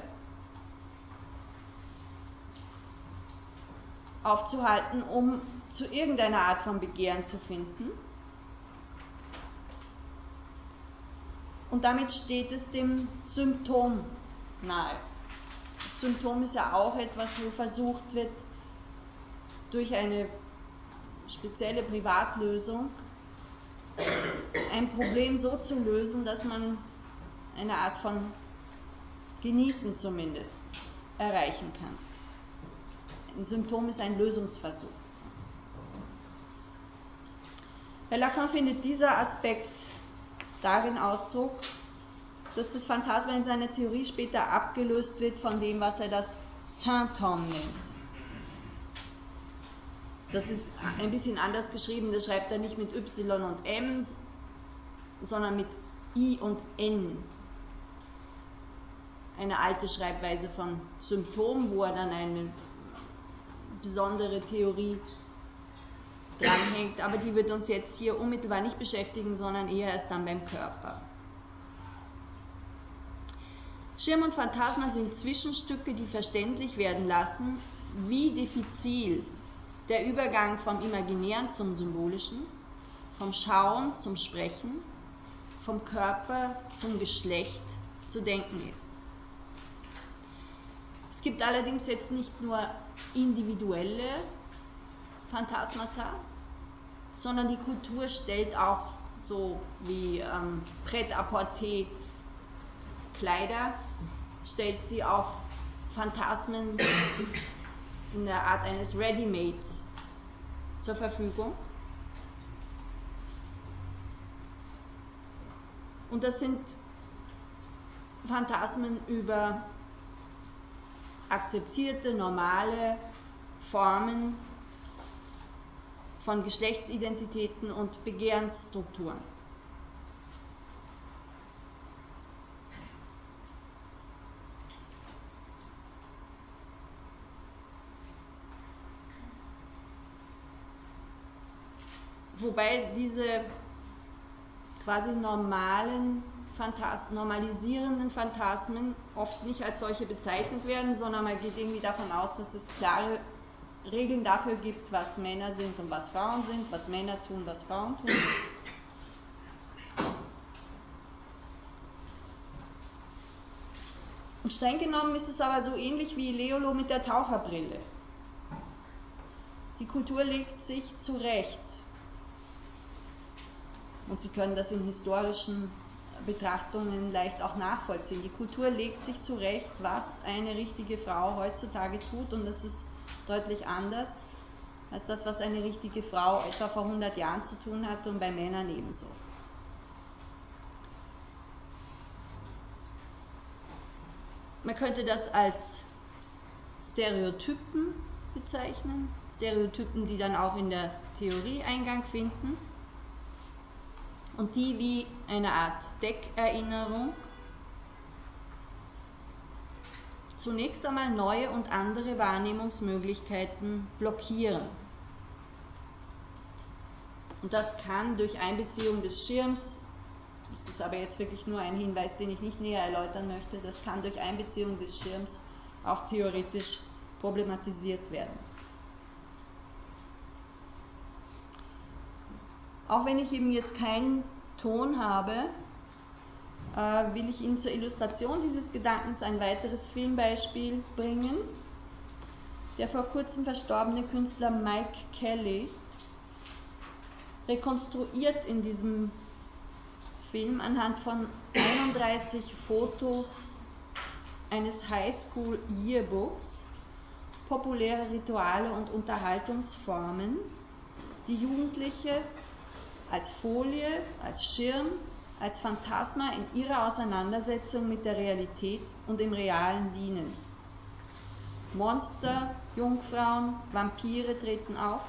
aufzuhalten, um zu irgendeiner Art von Begehren zu finden. Und damit steht es dem Symptom nahe. Das Symptom ist ja auch etwas, wo versucht wird, durch eine spezielle Privatlösung ein Problem so zu lösen, dass man eine Art von Genießen zumindest erreichen kann. Ein Symptom ist ein Lösungsversuch. Bei Lacan findet dieser Aspekt darin Ausdruck, dass das Phantasma in seiner Theorie später abgelöst wird von dem, was er das Symptom nennt. Das ist ein bisschen anders geschrieben, das schreibt er nicht mit Y und M, sondern mit I und N. Eine alte Schreibweise von Symptom, wo er dann eine besondere Theorie dranhängt, aber die wird uns jetzt hier unmittelbar nicht beschäftigen, sondern eher erst dann beim Körper. Schirm und Phantasma sind Zwischenstücke, die verständlich werden lassen, wie diffizil der Übergang vom Imaginären zum Symbolischen, vom Schauen zum Sprechen, vom Körper zum Geschlecht zu denken ist. Es gibt allerdings jetzt nicht nur individuelle Phantasmata, sondern die Kultur stellt auch so wie ähm, Pret-à-porter Kleider, stellt sie auch Phantasmen in der Art eines Ready-Mates zur Verfügung. Und das sind Phantasmen über akzeptierte, normale Formen von Geschlechtsidentitäten und Begehrensstrukturen. Wobei diese quasi normalen Phantas normalisierenden Phantasmen oft nicht als solche bezeichnet werden, sondern man geht irgendwie davon aus, dass es klare Regeln dafür gibt, was Männer sind und was Frauen sind, was Männer tun, was Frauen tun. Und streng genommen ist es aber so ähnlich wie Leolo mit der Taucherbrille. Die Kultur legt sich zurecht. Und Sie können das in historischen Betrachtungen leicht auch nachvollziehen. Die Kultur legt sich zurecht, was eine richtige Frau heutzutage tut und das ist deutlich anders als das, was eine richtige Frau etwa vor 100 Jahren zu tun hatte und bei Männern ebenso. Man könnte das als Stereotypen bezeichnen, Stereotypen, die dann auch in der Theorie Eingang finden und die wie eine Art Deckerinnerung zunächst einmal neue und andere Wahrnehmungsmöglichkeiten blockieren. Und das kann durch Einbeziehung des Schirms, das ist aber jetzt wirklich nur ein Hinweis, den ich nicht näher erläutern möchte, das kann durch Einbeziehung des Schirms auch theoretisch problematisiert werden. Auch wenn ich eben jetzt keinen Ton habe, äh, will ich Ihnen zur Illustration dieses Gedankens ein weiteres Filmbeispiel bringen. Der vor kurzem verstorbene Künstler Mike Kelly rekonstruiert in diesem Film anhand von 31 Fotos eines Highschool Yearbooks populäre Rituale und Unterhaltungsformen, die Jugendliche als Folie, als Schirm, als Phantasma in ihrer Auseinandersetzung mit der Realität und dem Realen dienen. Monster, Jungfrauen, Vampire treten auf.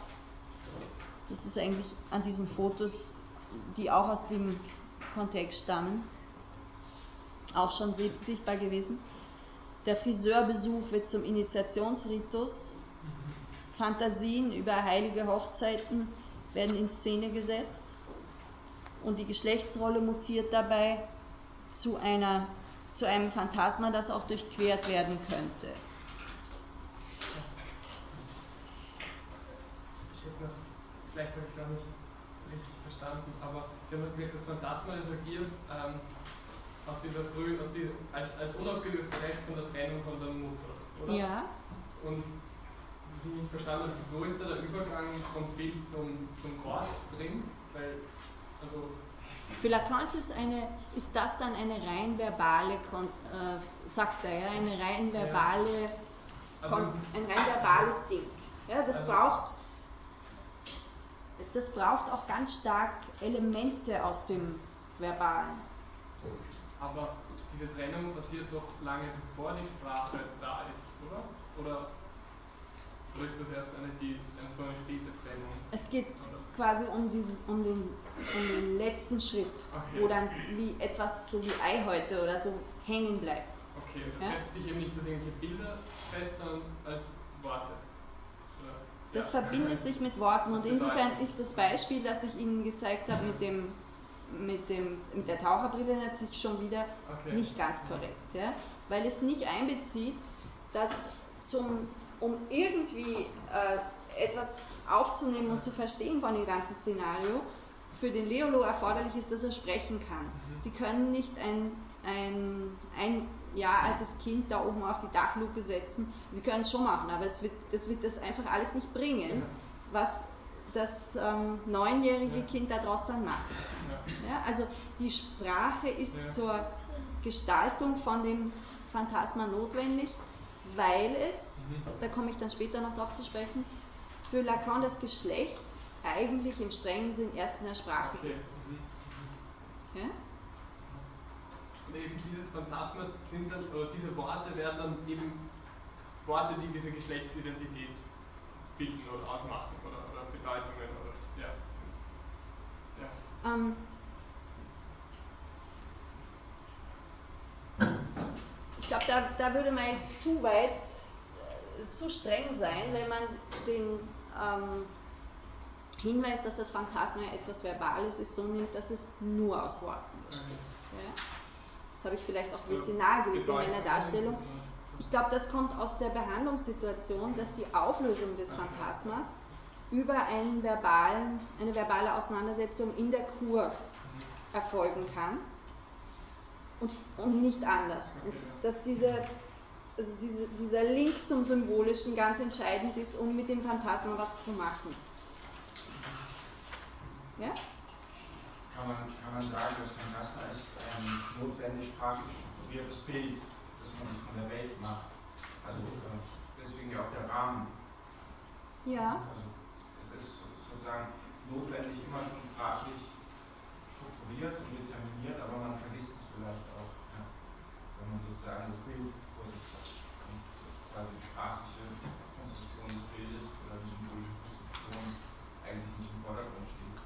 Das ist eigentlich an diesen Fotos, die auch aus dem Kontext stammen, auch schon sichtbar gewesen. Der Friseurbesuch wird zum Initiationsritus. Fantasien über heilige Hochzeiten werden in Szene gesetzt und die Geschlechtsrolle mutiert dabei zu, einer, zu einem Phantasma, das auch durchquert werden könnte. Ich hätte noch, vielleicht habe ich es auch nicht richtig verstanden, aber wir haben das Phantasma reagiert ähm, aus dieser frühen, aus dieser, als, als unaufgelöste Rest von der Trennung von der Mutter, oder? Ja. Und nicht verstanden habe, wo ist da der Übergang vom Bild zum, zum Wort drin? Weil, also. Für Lacan ist, es eine, ist das dann eine rein verbale, äh, sagt er, ja, eine rein verbale, ja. also, ein rein verbales Ding. Ja, das also, braucht das braucht auch ganz stark Elemente aus dem Verbalen. Aber diese Trennung passiert doch lange bevor die Sprache da ist, oder? Oder, Es geht quasi um, dieses, um, den, um den letzten Schritt, okay. wo dann wie etwas so wie Eihäute oder so hängen bleibt. Okay, das ja? setzt sich eben nicht als irgendwelche Bilder fest, sondern als Worte. Das ja. verbindet sich mit Worten und insofern ist das Beispiel, das ich Ihnen gezeigt habe mit dem mit, dem, mit der Taucherbrille natürlich schon wieder okay. nicht ganz korrekt, ja? weil es nicht einbezieht, dass zum, um irgendwie äh, etwas aufzunehmen und zu verstehen von dem ganzen Szenario, für den Leolo erforderlich ist, dass er sprechen kann. Mhm. Sie können nicht ein, ein, ein Jahr altes Kind da oben auf die Dachluke setzen. Sie können es schon machen, aber es wird, das wird das einfach alles nicht bringen, was das ähm, neunjährige ja. Kind daraus dann macht. Ja. ja. also die Sprache ist zur Gestaltung von dem Phantasma notwendig, weil es, mhm. da komme ich dann später noch drauf zu sprechen, für Lacan das Geschlecht eigentlich im strengen Sinn erst in der Sprache okay. gibt. Mhm. Ja? Und eben dieses Phantasma sind dann, oder diese Worte werden dann eben Worte, die diese Geschlechtsidentität bilden oder ausmachen oder, oder Bedeutungen oder ja. ja. Ähm, ich glaube, da, da würde man jetzt zu weit, äh, zu streng sein, wenn man den ähm, Hinweis, dass das Phantasma etwas Verbales ist, so nimmt, dass es nur aus Worten besteht. Mhm. Ja? Das habe ich vielleicht auch ein bisschen nahegelegt in meiner Darstellung. Ich glaube, das kommt aus der Behandlungssituation, dass die Auflösung des Phantasmas über einen verbalen, eine verbale Auseinandersetzung in der Kur erfolgen kann und, und nicht anders. Und dass diese, also diese, dieser Link zum Symbolischen ganz entscheidend ist, um mit dem Phantasma was zu machen. Ja? Kann man, kann man sagen, das Phantasma ist ein notwendig sprachlich strukturiertes Bild, man sich von der Welt macht. Also äh, deswegen ja auch der Rahmen. Ja. Also es ist sozusagen notwendig immer schon sprachlich strukturiert und determiniert, aber man vergisst es vielleicht auch, ja, wenn man sozusagen das Bild vor sich hat. Und quasi die sprachliche Konstruktion des Bildes oder die symbolische Konstruktion eigentlich nicht im Vordergrund steht.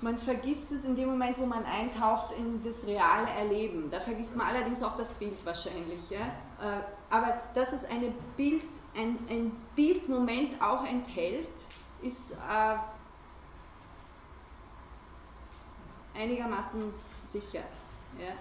Man vergisst es in dem Moment, wo man eintaucht in das reale Erleben. Da vergisst man allerdings auch das Bild wahrscheinlich. Ja? Äh, aber dass es eine Bild, ein, ein Bildmoment auch enthält, ist äh, einigermaßen sicher. Ja?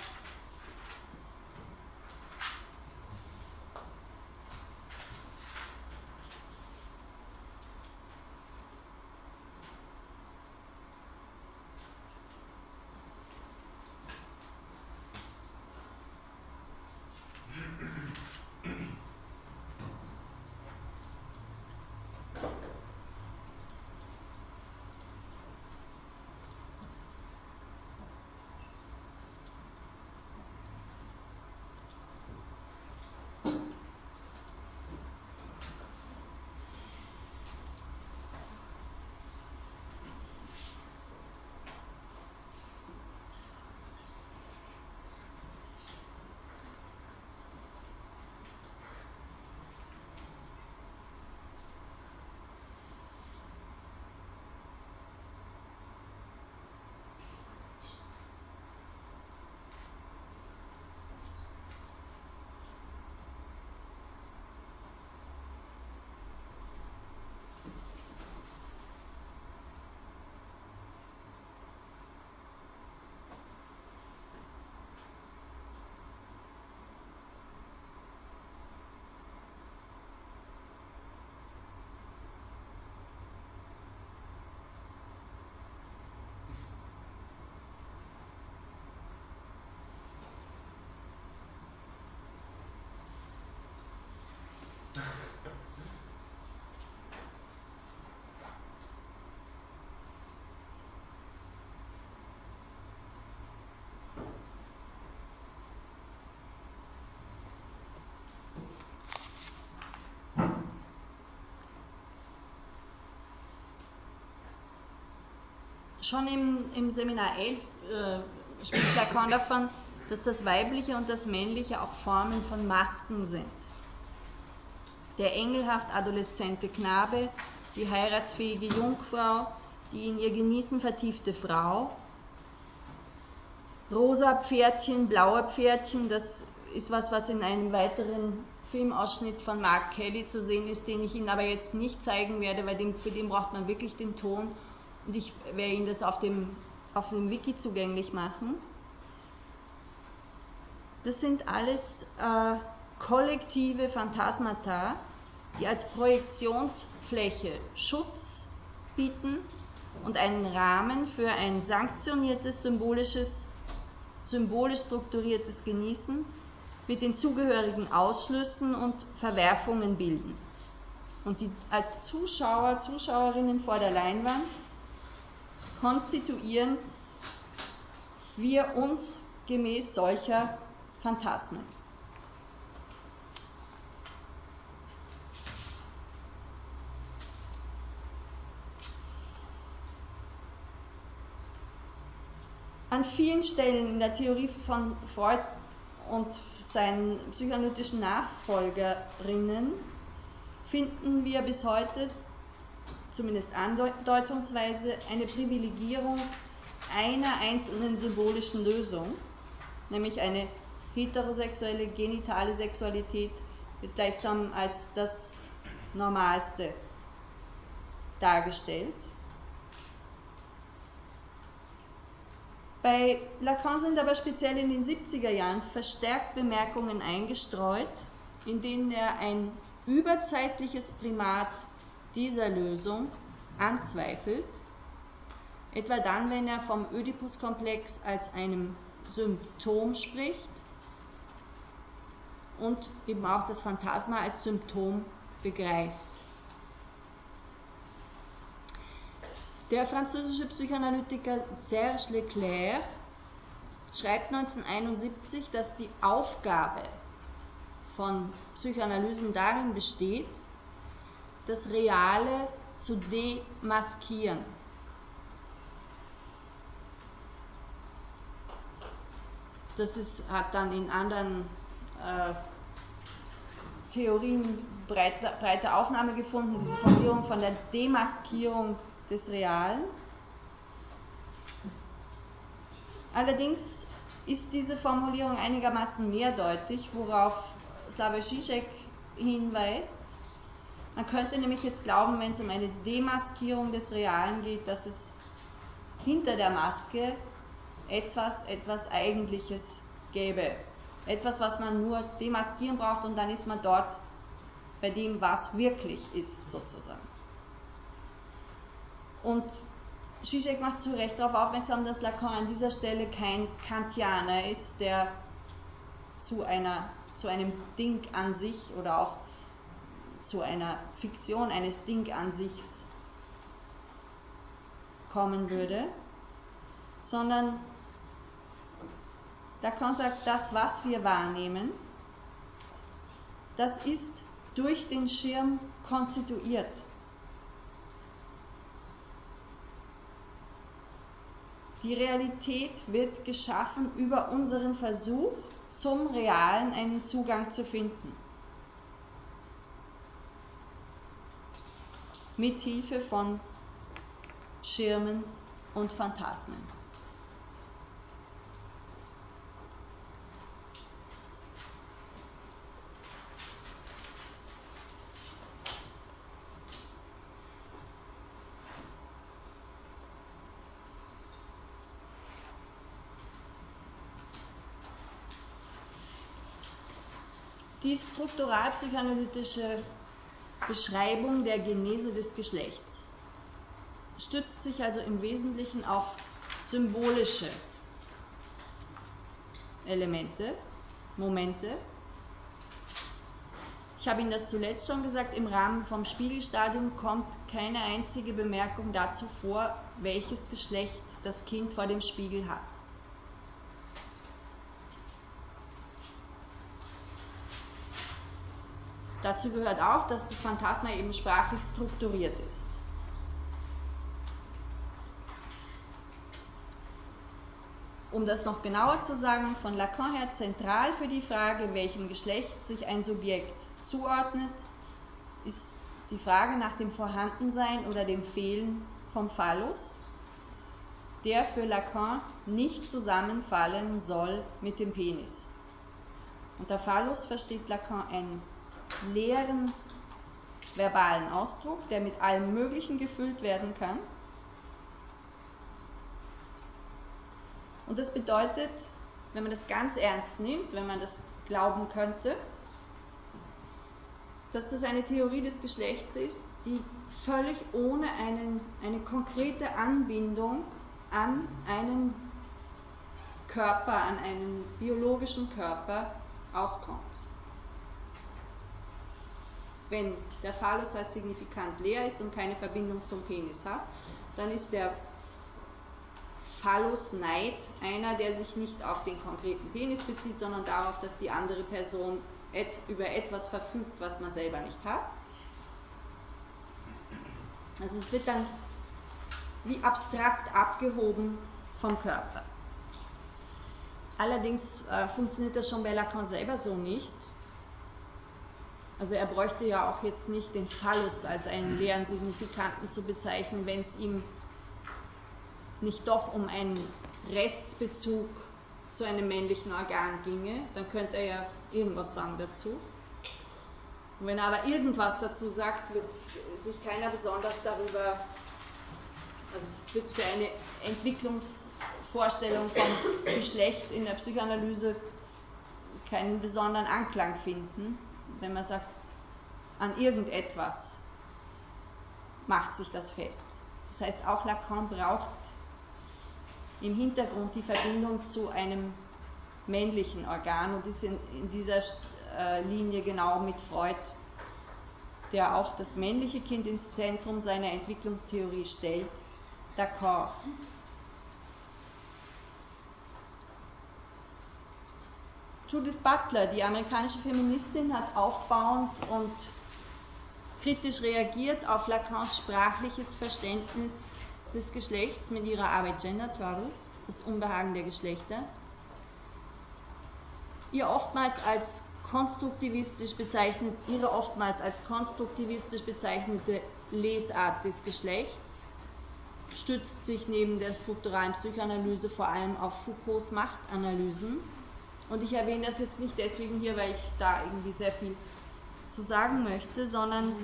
Schon im, im Seminar 11 äh, spricht Lacan davon, dass das Weibliche und das Männliche auch Formen von Masken sind. Der engelhaft adoleszente Knabe, die heiratsfähige Jungfrau, die in ihr Genießen vertiefte Frau, rosa Pferdchen, blauer Pferdchen, das ist was, was in einem weiteren Filmausschnitt von Mark Kelly zu sehen ist, den ich Ihnen aber jetzt nicht zeigen werde, weil dem, für den braucht man wirklich den Ton und ich werde Ihnen das auf dem, auf dem Wiki zugänglich machen. Das sind alles äh, kollektive Phantasmata, die als Projektionsfläche Schutz bieten und einen Rahmen für ein sanktioniertes, symbolisches, symbolisch strukturiertes Genießen mit den zugehörigen Ausschlüssen und Verwerfungen bilden. Und die als Zuschauer, Zuschauerinnen vor der Leinwand konstituieren wir uns gemäß solcher Phantasmen. An vielen Stellen in der Theorie von Freud und seinen psychoanalytischen Nachfolgerinnen finden wir bis heute zumindest andeutungsweise, eine Privilegierung einer einzelnen symbolischen Lösung, nämlich eine heterosexuelle genitale Sexualität wird gleichsam als das Normalste dargestellt. Bei Lacan sind aber speziell in den 70er Jahren verstärkt Bemerkungen eingestreut, in denen er ein überzeitliches Primat dieser Lösung anzweifelt, etwa dann, wenn er vom Oedipus-Komplex als einem Symptom spricht und eben auch das Phantasma als Symptom begreift. Der französische Psychoanalytiker Serge Leclerc schreibt 1971, dass die Aufgabe von Psychoanalysen darin besteht, das Reale zu demaskieren. Das ist, hat dann in anderen äh, Theorien breite, breite Aufnahme gefunden, diese Formulierung von der Demaskierung des Realen. Allerdings ist diese Formulierung einigermaßen mehrdeutig, worauf Slavoj Žižek hinweist. Man könnte nämlich jetzt glauben, wenn es um eine Demaskierung des Realen geht, dass es hinter der Maske etwas, etwas Eigentliches gäbe. Etwas, was man nur demaskieren braucht und dann ist man dort bei dem, was wirklich ist, sozusagen. Und Zizek macht zu Recht darauf aufmerksam, dass Lacan an dieser Stelle kein Kantianer ist, der zu, einer, zu einem Ding an sich oder auch zu einer Fiktion eines Ding an sich kommen würde, sondern Lacan sagt, das, was wir wahrnehmen, das ist durch den Schirm konstituiert. Die Realität wird geschaffen über unseren Versuch, zum Realen einen Zugang zu finden. mithilfe von Schirmen und Phantasmen. Die strukturalpsychoanalytische Beschreibung der Genese des Geschlechts stützt sich also im Wesentlichen auf symbolische Elemente, Momente, Ich habe Ihnen das zuletzt schon gesagt, im Rahmen vom Spiegelstadium kommt keine einzige Bemerkung dazu vor, welches Geschlecht das Kind vor dem Spiegel hat. Dazu gehört auch, dass das Phantasma eben sprachlich strukturiert ist. Um das noch genauer zu sagen, von Lacan her zentral für die Frage, welchem Geschlecht sich ein Subjekt zuordnet, ist die Frage nach dem Vorhandensein oder dem Fehlen vom Phallus, der für Lacan nicht zusammenfallen soll mit dem Penis. Unter Phallus versteht Lacan einen leeren verbalen Ausdruck, der mit allem Möglichen gefüllt werden kann Und das bedeutet, wenn man das ganz ernst nimmt, wenn man das glauben könnte, dass das eine Theorie des Geschlechts ist, die völlig ohne einen, eine konkrete Anbindung an einen Körper, an einen biologischen Körper auskommt. Wenn der Phallus als signifikant leer ist und keine Verbindung zum Penis hat, dann ist der Phallus Neid einer, der sich nicht auf den konkreten Penis bezieht, sondern darauf, dass die andere Person et über etwas verfügt, was man selber nicht hat. Also es wird dann wie abstrakt abgehoben vom Körper. Allerdings äh, funktioniert das schon bei Lacan selber so nicht. Also er bräuchte ja auch jetzt nicht den Phallus als einen leeren Signifikanten zu bezeichnen, wenn es ihm nicht doch um einen Restbezug zu einem männlichen Organ ginge, dann könnte er ja irgendwas sagen dazu. Und wenn er aber irgendwas dazu sagt, wird sich keiner besonders darüber, also es wird für eine Entwicklungsvorstellung vom Geschlecht in der Psychoanalyse keinen besonderen Anklang finden, wenn man sagt, an irgendetwas macht sich das fest. Das heißt, auch Lacan braucht im Hintergrund die Verbindung zu einem männlichen Organ und ist in, in dieser äh, Linie genau mit Freud, der auch das männliche Kind ins Zentrum seiner Entwicklungstheorie stellt, d'accord. Judith Butler, die amerikanische Feministin, hat aufbauend und kritisch reagiert auf Lacans sprachliches Verständnis des Geschlechts mit ihrer Arbeit Gender Troubles, das Unbehagen der Geschlechter, ihr oftmals als konstruktivistisch bezeichnet, ihre oftmals als konstruktivistisch bezeichnete Lesart des Geschlechts stützt sich neben der strukturalen Psychoanalyse vor allem auf Foucaults Machtanalysen. Und ich erwähne das jetzt nicht deswegen hier, weil ich da irgendwie sehr viel zu sagen möchte, sondern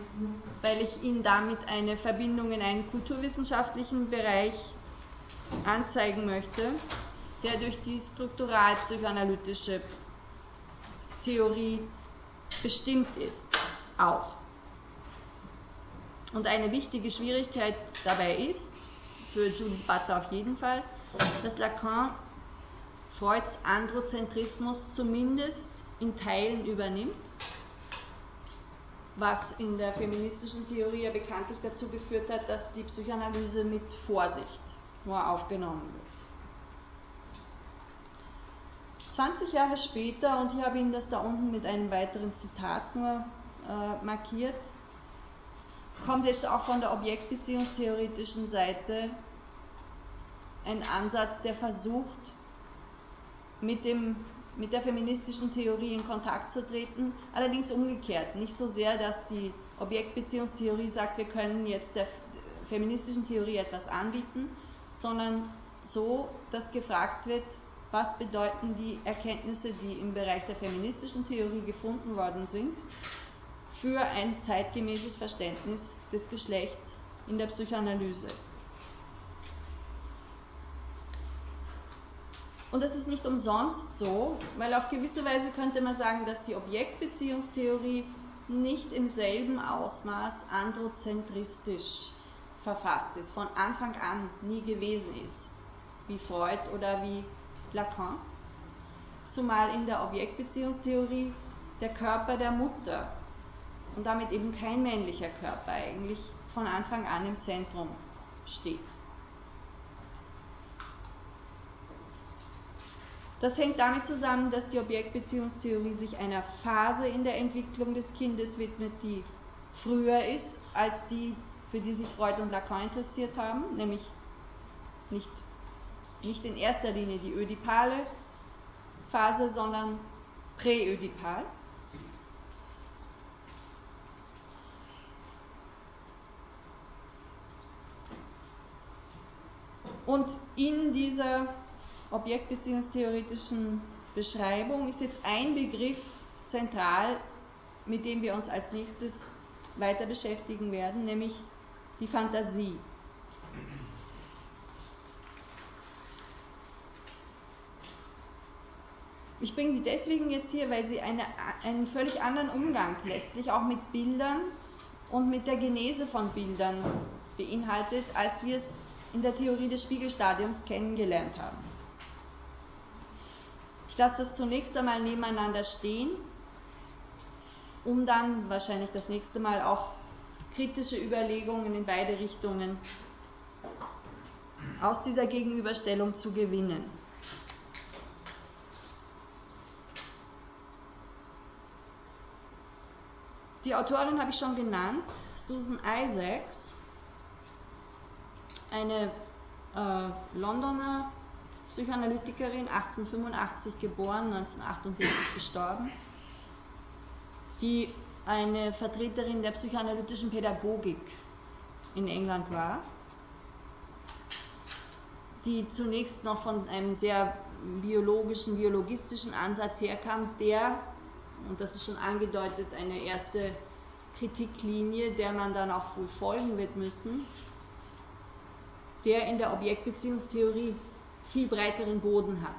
weil ich Ihnen damit eine Verbindung in einen kulturwissenschaftlichen Bereich anzeigen möchte, der durch die strukturalpsychoanalytische Theorie bestimmt ist, auch. Und eine wichtige Schwierigkeit dabei ist, für Judith Butler auf jeden Fall, dass Lacan Freuds Androzentrismus zumindest in Teilen übernimmt was in der feministischen Theorie ja bekanntlich dazu geführt hat, dass die Psychoanalyse mit Vorsicht nur aufgenommen wird. 20 Jahre später, und ich habe Ihnen das da unten mit einem weiteren Zitat nur äh, markiert, kommt jetzt auch von der objektbeziehungstheoretischen Seite ein Ansatz, der versucht, mit dem mit der feministischen Theorie in Kontakt zu treten, allerdings umgekehrt. Nicht so sehr, dass die Objektbeziehungstheorie sagt, wir können jetzt der feministischen Theorie etwas anbieten, sondern so, dass gefragt wird, was bedeuten die Erkenntnisse, die im Bereich der feministischen Theorie gefunden worden sind, für ein zeitgemäßes Verständnis des Geschlechts in der Psychoanalyse. Und das ist nicht umsonst so, weil auf gewisse Weise könnte man sagen, dass die Objektbeziehungstheorie nicht im selben Ausmaß androzentristisch verfasst ist, von Anfang an nie gewesen ist, wie Freud oder wie Lacan. Zumal in der Objektbeziehungstheorie der Körper der Mutter und damit eben kein männlicher Körper eigentlich von Anfang an im Zentrum steht. Das hängt damit zusammen, dass die Objektbeziehungstheorie sich einer Phase in der Entwicklung des Kindes widmet, die früher ist als die, für die sich Freud und Lacan interessiert haben, nämlich nicht, nicht in erster Linie die ödipale Phase, sondern präödipal. Und in dieser objektbeziehungstheoretischen Beschreibung ist jetzt ein Begriff zentral, mit dem wir uns als nächstes weiter beschäftigen werden, nämlich die Fantasie. Ich bringe die deswegen jetzt hier, weil sie eine, einen völlig anderen Umgang letztlich auch mit Bildern und mit der Genese von Bildern beinhaltet, als wir es in der Theorie des Spiegelstadiums kennengelernt haben. Ich lasse das zunächst einmal nebeneinander stehen, um dann wahrscheinlich das nächste Mal auch kritische Überlegungen in beide Richtungen aus dieser Gegenüberstellung zu gewinnen. Die Autorin habe ich schon genannt, Susan Isaacs, eine äh, Londoner Psychoanalytikerin, 1885 geboren, 1948 gestorben, die eine Vertreterin der psychoanalytischen Pädagogik in England war, die zunächst noch von einem sehr biologischen, biologistischen Ansatz herkam, der, und das ist schon angedeutet, eine erste Kritiklinie, der man dann auch wohl folgen wird müssen, der in der Objektbeziehungstheorie viel breiteren Boden hat.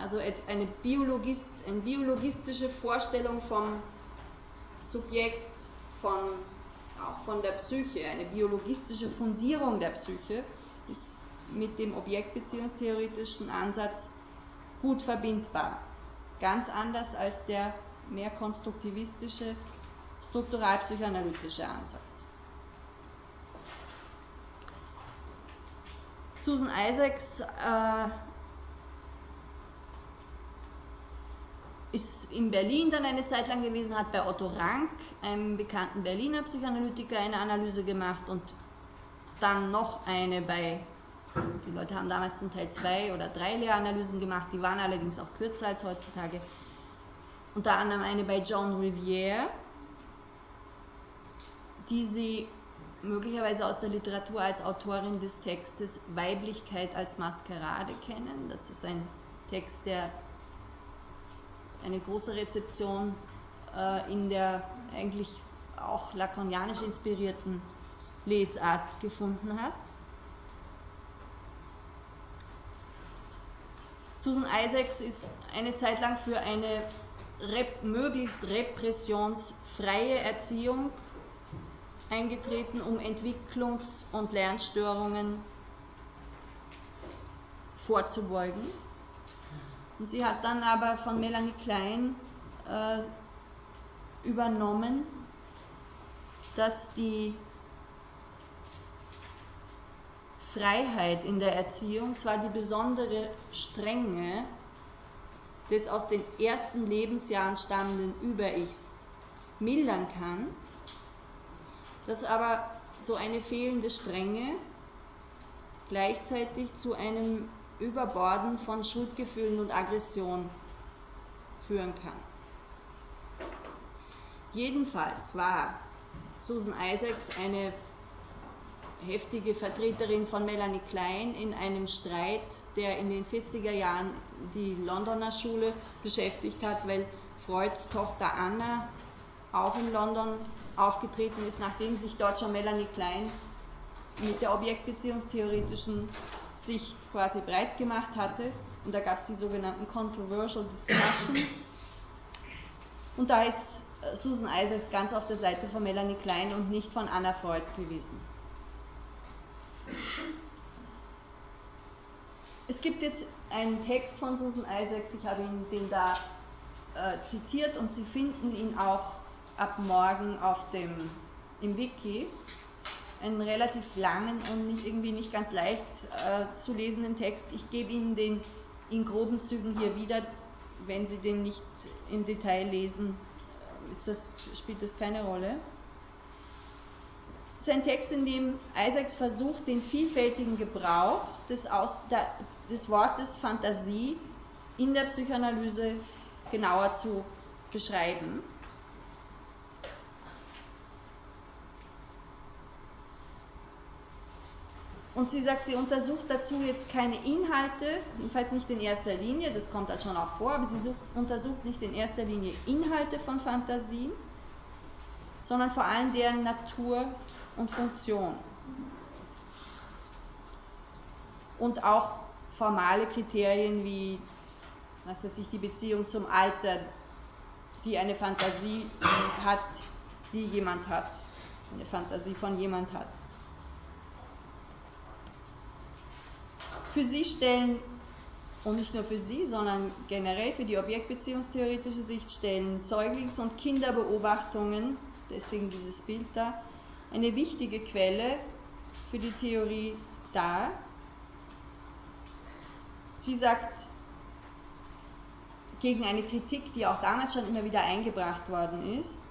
Also eine, Biologist, eine biologistische Vorstellung vom Subjekt, von, auch von der Psyche, eine biologistische Fundierung der Psyche ist mit dem objektbeziehungstheoretischen Ansatz gut verbindbar. Ganz anders als der mehr konstruktivistische, strukturalpsychoanalytische Ansatz. Susan Isaacs äh, ist in Berlin dann eine Zeit lang gewesen, hat bei Otto Rank, einem bekannten Berliner Psychoanalytiker, eine Analyse gemacht und dann noch eine bei, die Leute haben damals zum Teil zwei oder drei Lehranalysen gemacht, die waren allerdings auch kürzer als heutzutage. Unter anderem eine bei John Riviere, die sie möglicherweise aus der Literatur als Autorin des Textes Weiblichkeit als Maskerade kennen. Das ist ein Text, der eine große Rezeption äh, in der eigentlich auch lakonianisch inspirierten Lesart gefunden hat. Susan Isaacs ist eine Zeit lang für eine rep möglichst repressionsfreie Erziehung eingetreten, um Entwicklungs- und Lernstörungen vorzubeugen. Und sie hat dann aber von Melanie Klein äh, übernommen, dass die Freiheit in der Erziehung zwar die besondere Strenge des aus den ersten Lebensjahren stammenden Über-Ichs mildern kann, dass aber so eine fehlende Strenge gleichzeitig zu einem Überborden von Schuldgefühlen und Aggression führen kann. Jedenfalls war Susan Isaacs eine heftige Vertreterin von Melanie Klein in einem Streit, der in den 40er Jahren die Londoner Schule beschäftigt hat, weil Freuds Tochter Anna auch in London aufgetreten ist, nachdem sich dort schon Melanie Klein mit der objektbeziehungstheoretischen Sicht quasi breit gemacht hatte. Und da gab es die sogenannten Controversial Discussions. Und da ist äh, Susan Isaacs ganz auf der Seite von Melanie Klein und nicht von Anna Freud gewesen. Es gibt jetzt einen Text von Susan Isaacs, ich habe ihn den da äh, zitiert und Sie finden ihn auch ab morgen auf dem, im Wiki einen relativ langen und nicht, irgendwie nicht ganz leicht äh, zu lesenden Text. Ich gebe Ihnen den in groben Zügen hier wieder. Wenn Sie den nicht im Detail lesen, das, spielt das keine Rolle. Es ist ein Text, in dem Isaacs versucht, den vielfältigen Gebrauch des, Aus, der, des Wortes Fantasie in der Psychoanalyse genauer zu beschreiben. Und sie sagt, sie untersucht dazu jetzt keine Inhalte, jedenfalls nicht in erster Linie, das kommt halt schon auch vor, aber sie sucht, untersucht nicht in erster Linie Inhalte von Fantasien, sondern vor allem deren Natur und Funktion. Und auch formale Kriterien wie was weiß ich, die Beziehung zum Alter, die eine Fantasie hat, die jemand hat, eine Fantasie von jemand hat. Für sie stellen, und nicht nur für sie, sondern generell für die objektbeziehungstheoretische Sicht, stellen Säuglings- und Kinderbeobachtungen, deswegen dieses Bild da, eine wichtige Quelle für die Theorie dar. Sie sagt, gegen eine Kritik, die auch damals schon immer wieder eingebracht worden ist,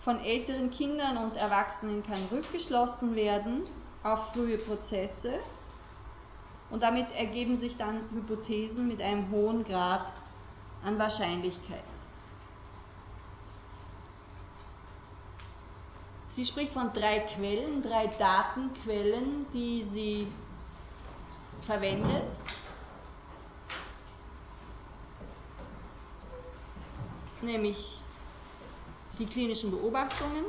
von älteren Kindern und Erwachsenen kann rückgeschlossen werden auf frühe Prozesse und damit ergeben sich dann Hypothesen mit einem hohen Grad an Wahrscheinlichkeit. Sie spricht von drei Quellen, drei Datenquellen, die sie verwendet. Nämlich die klinischen Beobachtungen,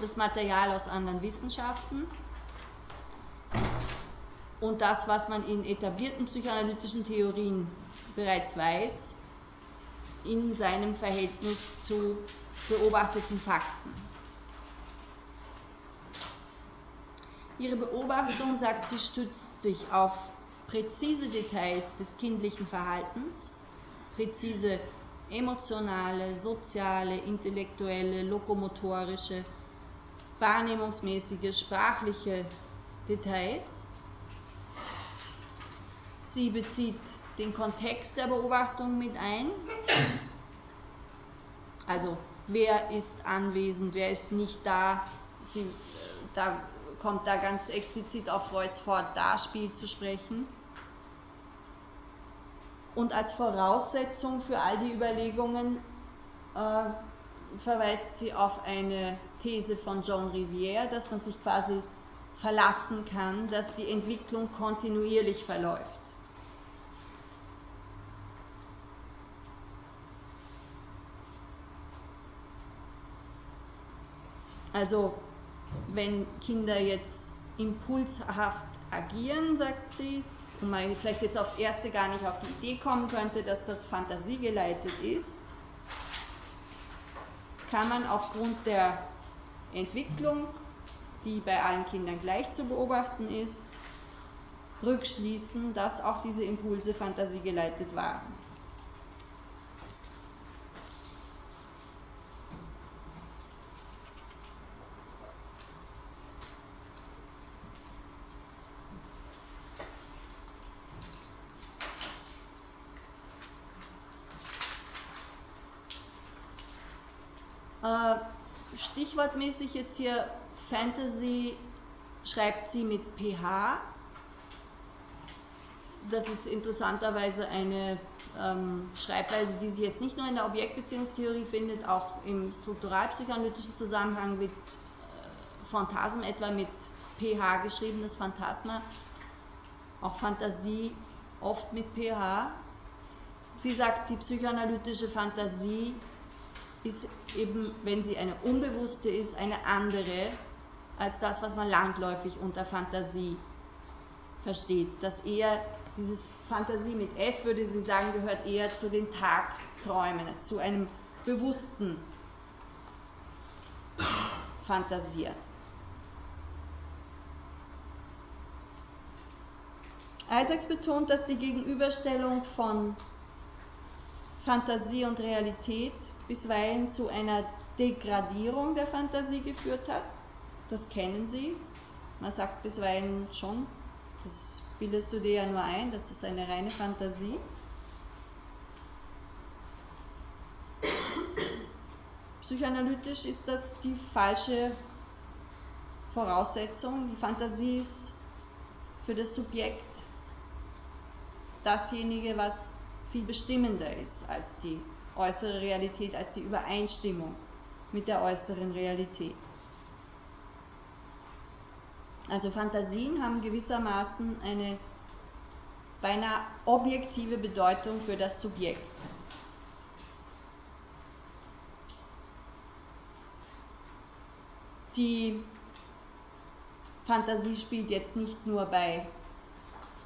das Material aus anderen Wissenschaften und das, was man in etablierten psychoanalytischen Theorien bereits weiß, in seinem Verhältnis zu beobachteten Fakten. Ihre Beobachtung, sagt sie, stützt sich auf präzise Details des kindlichen Verhaltens, präzise emotionale, soziale, intellektuelle, lokomotorische, wahrnehmungsmäßige, sprachliche Details Sie bezieht den Kontext der Beobachtung mit ein. Also wer ist anwesend, wer ist nicht da. Sie, da kommt da ganz explizit auf Freuds Fort-Da-Spiel zu sprechen. Und als Voraussetzung für all die Überlegungen äh, verweist sie auf eine These von John Rivière, dass man sich quasi verlassen kann, dass die Entwicklung kontinuierlich verläuft. Also wenn Kinder jetzt impulshaft agieren, sagt sie, und man vielleicht jetzt aufs Erste gar nicht auf die Idee kommen könnte, dass das fantasiegeleitet ist, kann man aufgrund der Entwicklung, die bei allen Kindern gleich zu beobachten ist, rückschließen, dass auch diese Impulse fantasiegeleitet waren. Äh, stichwortmäßig jetzt hier Fantasy schreibt sie mit PH. Das ist interessanterweise eine ähm, Schreibweise, die sich jetzt nicht nur in der Objektbeziehungstheorie findet, auch im strukturalpsychoanalytischen Zusammenhang wird äh, Phantasm etwa mit PH geschrieben, das Phantasma, auch Fantasie oft mit PH. Sie sagt, die psychoanalytische Fantasie ist eben, wenn sie eine unbewusste ist, eine andere als das, was man landläufig unter Fantasie versteht. Dass eher dieses Fantasie mit F, würde sie sagen, gehört eher zu den Tagträumen, zu einem bewussten Fantasieren. Isaacs betont, dass die Gegenüberstellung von Fantasie und Realität bisweilen zu einer Degradierung der Fantasie geführt hat. Das kennen Sie. Man sagt bisweilen schon, das bildest du dir ja nur ein, das ist eine reine Fantasie. Psychoanalytisch ist das die falsche Voraussetzung. Die Fantasie ist für das Subjekt dasjenige, was viel bestimmender ist als die äußere Realität, als die Übereinstimmung mit der äußeren Realität. Also Fantasien haben gewissermaßen eine beinahe objektive Bedeutung für das Subjekt. Die Fantasie spielt jetzt nicht nur bei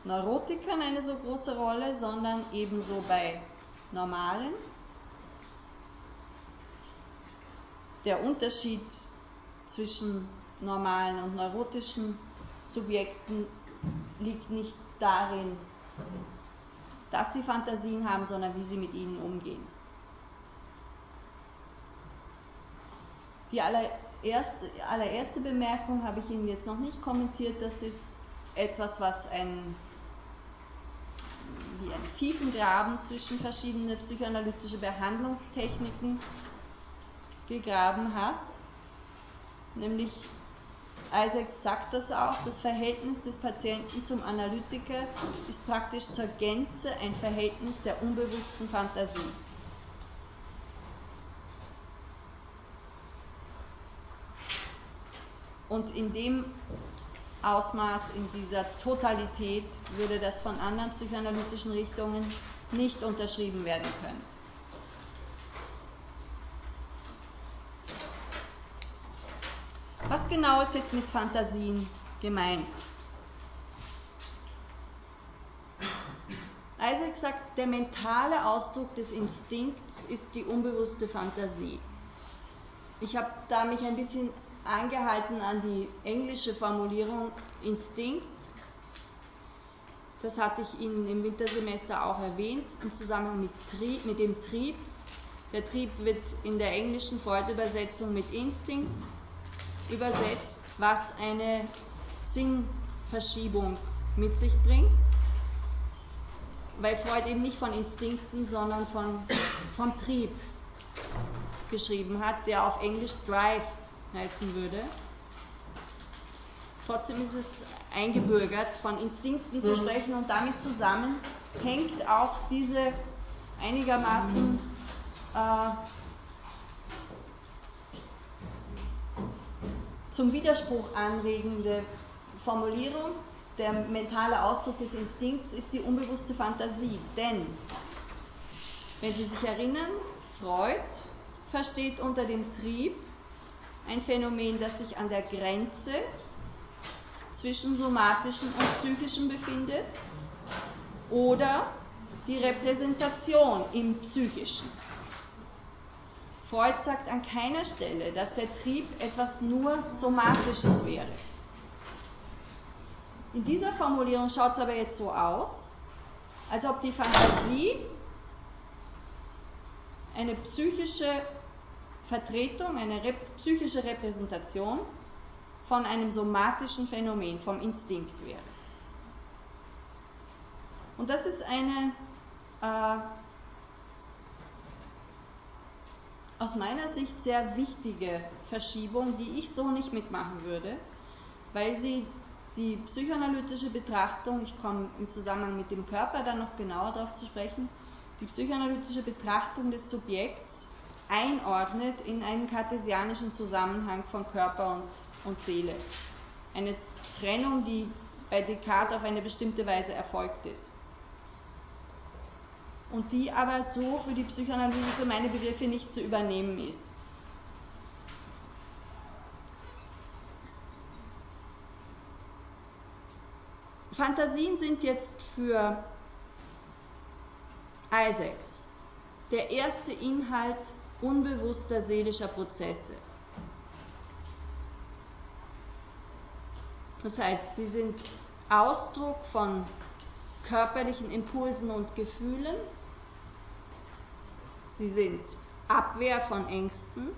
Neurotikern eine so große Rolle, sondern ebenso bei Normalen. Der Unterschied zwischen normalen und neurotischen Subjekten liegt nicht darin, dass sie Fantasien haben, sondern wie sie mit ihnen umgehen. Die allererste, allererste Bemerkung habe ich Ihnen jetzt noch nicht kommentiert. Das ist etwas, was ein, wie einen tiefen Graben zwischen verschiedene psychoanalytische Behandlungstechniken gegraben hat, nämlich Isaac sagt das auch, das Verhältnis des Patienten zum Analytiker ist praktisch zur Gänze ein Verhältnis der unbewussten Fantasie. Und in dem Ausmaß, in dieser Totalität würde das von anderen psychoanalytischen Richtungen nicht unterschrieben werden können. Was genau ist jetzt mit Fantasien gemeint? Isaac sagt, der mentale Ausdruck des Instinkts ist die unbewusste Fantasie. Ich habe da mich ein bisschen angehalten an die englische Formulierung Instinkt. Das hatte ich Ihnen im Wintersemester auch erwähnt, im Zusammenhang mit, Trieb, mit dem Trieb. Der Trieb wird in der englischen Freud-Übersetzung mit Instinkt übersetzt, was eine Sinnverschiebung mit sich bringt, weil Freud eben nicht von Instinkten, sondern von, vom Trieb geschrieben hat, der auf Englisch Drive heißen würde. Trotzdem ist es eingebürgert, von Instinkten zu sprechen und damit zusammen hängt auch diese einigermaßen äh, zum Widerspruch anregende Formulierung, der mentale Ausdruck des Instinkts ist die unbewusste Fantasie. Denn, wenn Sie sich erinnern, Freud versteht unter dem Trieb ein Phänomen, das sich an der Grenze zwischen somatischen und psychischen befindet oder die Repräsentation im psychischen. Freud sagt an keiner Stelle, dass der Trieb etwas nur Somatisches wäre. In dieser Formulierung schaut es aber jetzt so aus, als ob die Fantasie eine psychische Vertretung, eine rep psychische Repräsentation von einem somatischen Phänomen, vom Instinkt wäre. Und das ist eine äh, aus meiner Sicht sehr wichtige Verschiebung, die ich so nicht mitmachen würde, weil sie die psychoanalytische Betrachtung, ich komme im Zusammenhang mit dem Körper dann noch genauer darauf zu sprechen, die psychoanalytische Betrachtung des Subjekts einordnet in einen kartesianischen Zusammenhang von Körper und, und Seele. Eine Trennung, die bei Descartes auf eine bestimmte Weise erfolgt ist und die aber so für die Psychoanalyse für meine Begriffe nicht zu übernehmen ist. Fantasien sind jetzt für Isaacs der erste Inhalt unbewusster seelischer Prozesse. Das heißt, sie sind Ausdruck von körperlichen Impulsen und Gefühlen, Sie sind Abwehr von Ängsten.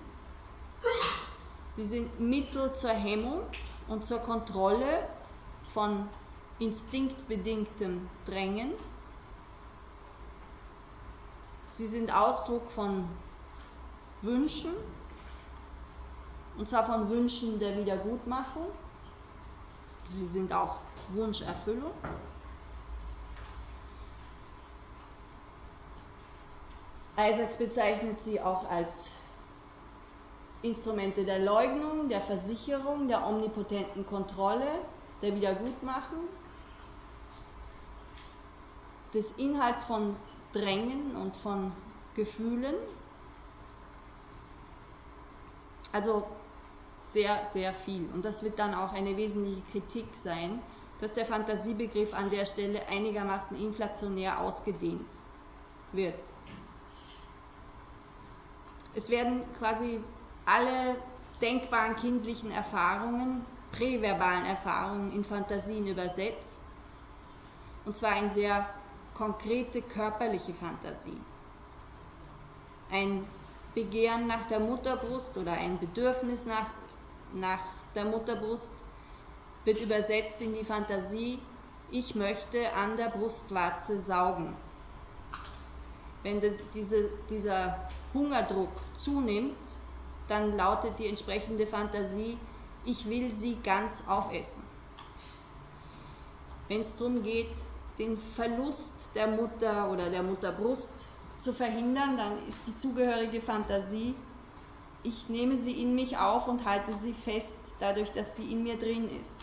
Sie sind Mittel zur Hemmung und zur Kontrolle von instinktbedingtem Drängen. Sie sind Ausdruck von Wünschen, und zwar von Wünschen der Wiedergutmachung. Sie sind auch Wunscherfüllung. Isaacs bezeichnet sie auch als Instrumente der Leugnung, der Versicherung, der omnipotenten Kontrolle, der Wiedergutmachung, des Inhalts von Drängen und von Gefühlen. Also sehr, sehr viel. Und das wird dann auch eine wesentliche Kritik sein, dass der Fantasiebegriff an der Stelle einigermaßen inflationär ausgedehnt wird. Es werden quasi alle denkbaren kindlichen Erfahrungen, präverbalen Erfahrungen in Fantasien übersetzt. Und zwar in sehr konkrete körperliche Fantasie. Ein Begehren nach der Mutterbrust oder ein Bedürfnis nach, nach der Mutterbrust wird übersetzt in die Fantasie, ich möchte an der Brustwarze saugen. Wenn das, diese, dieser Hungerdruck zunimmt, dann lautet die entsprechende Fantasie, ich will sie ganz aufessen. Wenn es darum geht, den Verlust der Mutter oder der Mutterbrust zu verhindern, dann ist die zugehörige Fantasie, ich nehme sie in mich auf und halte sie fest, dadurch, dass sie in mir drin ist.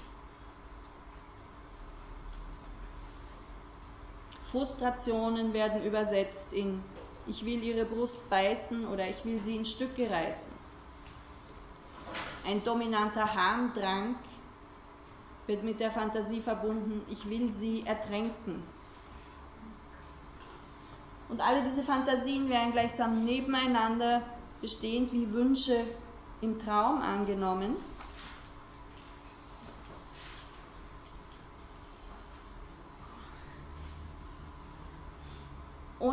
Frustrationen werden übersetzt in ich will ihre Brust beißen oder ich will sie in Stücke reißen. Ein dominanter Harmdrang wird mit der Fantasie verbunden, ich will sie ertränken. Und alle diese Fantasien werden gleichsam nebeneinander bestehend wie Wünsche im Traum angenommen.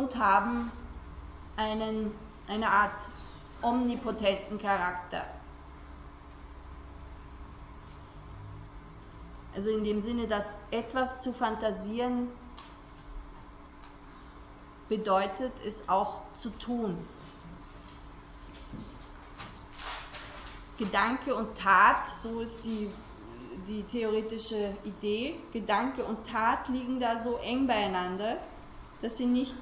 Und haben einen, eine Art omnipotenten Charakter. Also in dem Sinne, dass etwas zu fantasieren bedeutet, es auch zu tun. Gedanke und Tat, so ist die, die theoretische Idee, Gedanke und Tat liegen da so eng beieinander, dass sie nicht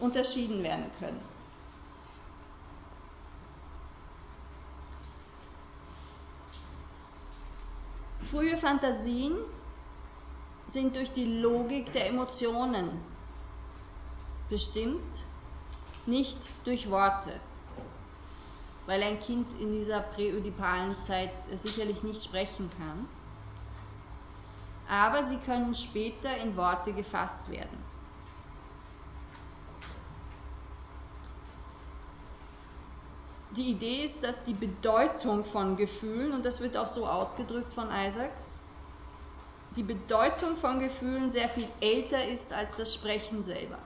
unterschieden werden können. Frühe Fantasien sind durch die Logik der Emotionen bestimmt, nicht durch Worte, weil ein Kind in dieser präödipalen Zeit sicherlich nicht sprechen kann. Aber sie können später in Worte gefasst werden. Die Idee ist, dass die Bedeutung von Gefühlen, und das wird auch so ausgedrückt von Isaacs, die Bedeutung von Gefühlen sehr viel älter ist als das Sprechen selber.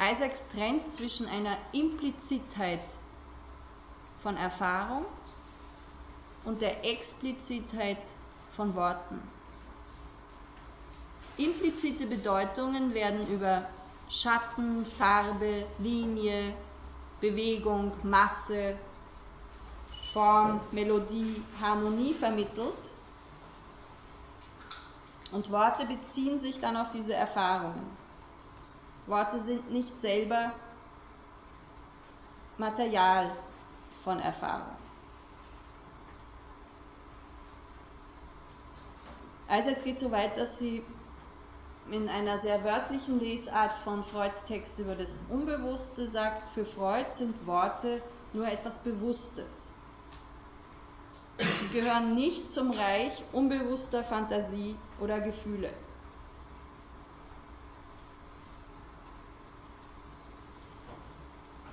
Isaacs trennt zwischen einer Implizitheit von Erfahrung und der Explizitheit von Worten. Implizite Bedeutungen werden über Schatten, Farbe, Linie, Bewegung, Masse, Form, Melodie, Harmonie vermittelt. Und Worte beziehen sich dann auf diese Erfahrungen. Worte sind nicht selber Material von Erfahrung. Also jetzt geht es so weit, dass sie in einer sehr wörtlichen Lesart von Freuds Text über das Unbewusste sagt, für Freud sind Worte nur etwas Bewusstes. Sie gehören nicht zum Reich unbewusster Fantasie oder Gefühle.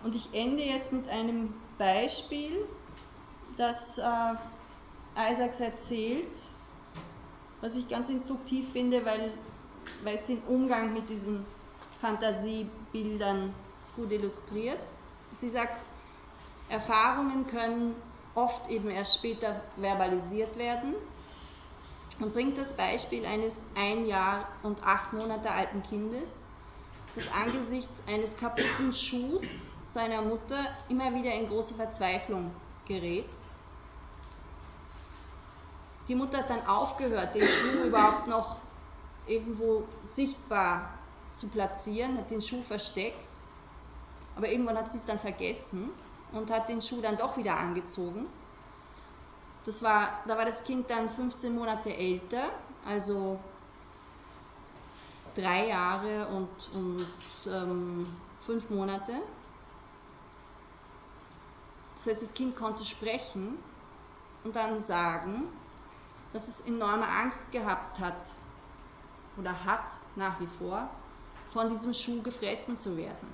Und ich ende jetzt mit einem Beispiel, das äh, Isaacs erzählt, was ich ganz instruktiv finde, weil weil es den Umgang mit diesen Fantasiebildern gut illustriert. Sie sagt, Erfahrungen können oft eben erst später verbalisiert werden und bringt das Beispiel eines ein Jahr und acht Monate alten Kindes, das angesichts eines kaputten Schuhs seiner Mutter immer wieder in große Verzweiflung gerät. Die Mutter hat dann aufgehört, den Schuh überhaupt noch irgendwo sichtbar zu platzieren, hat den Schuh versteckt, aber irgendwann hat sie es dann vergessen und hat den Schuh dann doch wieder angezogen. Das war, da war das Kind dann 15 Monate älter, also drei Jahre und, und ähm, fünf Monate. Das heißt, das Kind konnte sprechen und dann sagen, dass es enorme Angst gehabt hat oder hat nach wie vor, von diesem Schuh gefressen zu werden.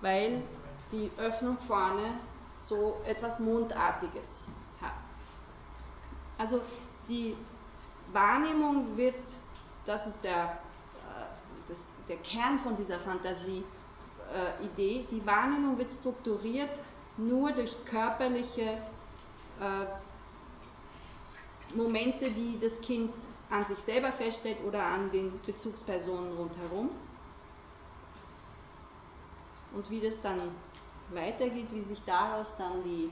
Weil die Öffnung vorne so etwas Mundartiges hat. Also die Wahrnehmung wird, das ist der, äh, das, der Kern von dieser Fantasie-Idee, die Wahrnehmung wird strukturiert nur durch körperliche äh, Momente, die das Kind an sich selber feststellt oder an den Bezugspersonen rundherum. Und wie das dann weitergeht, wie sich daraus dann die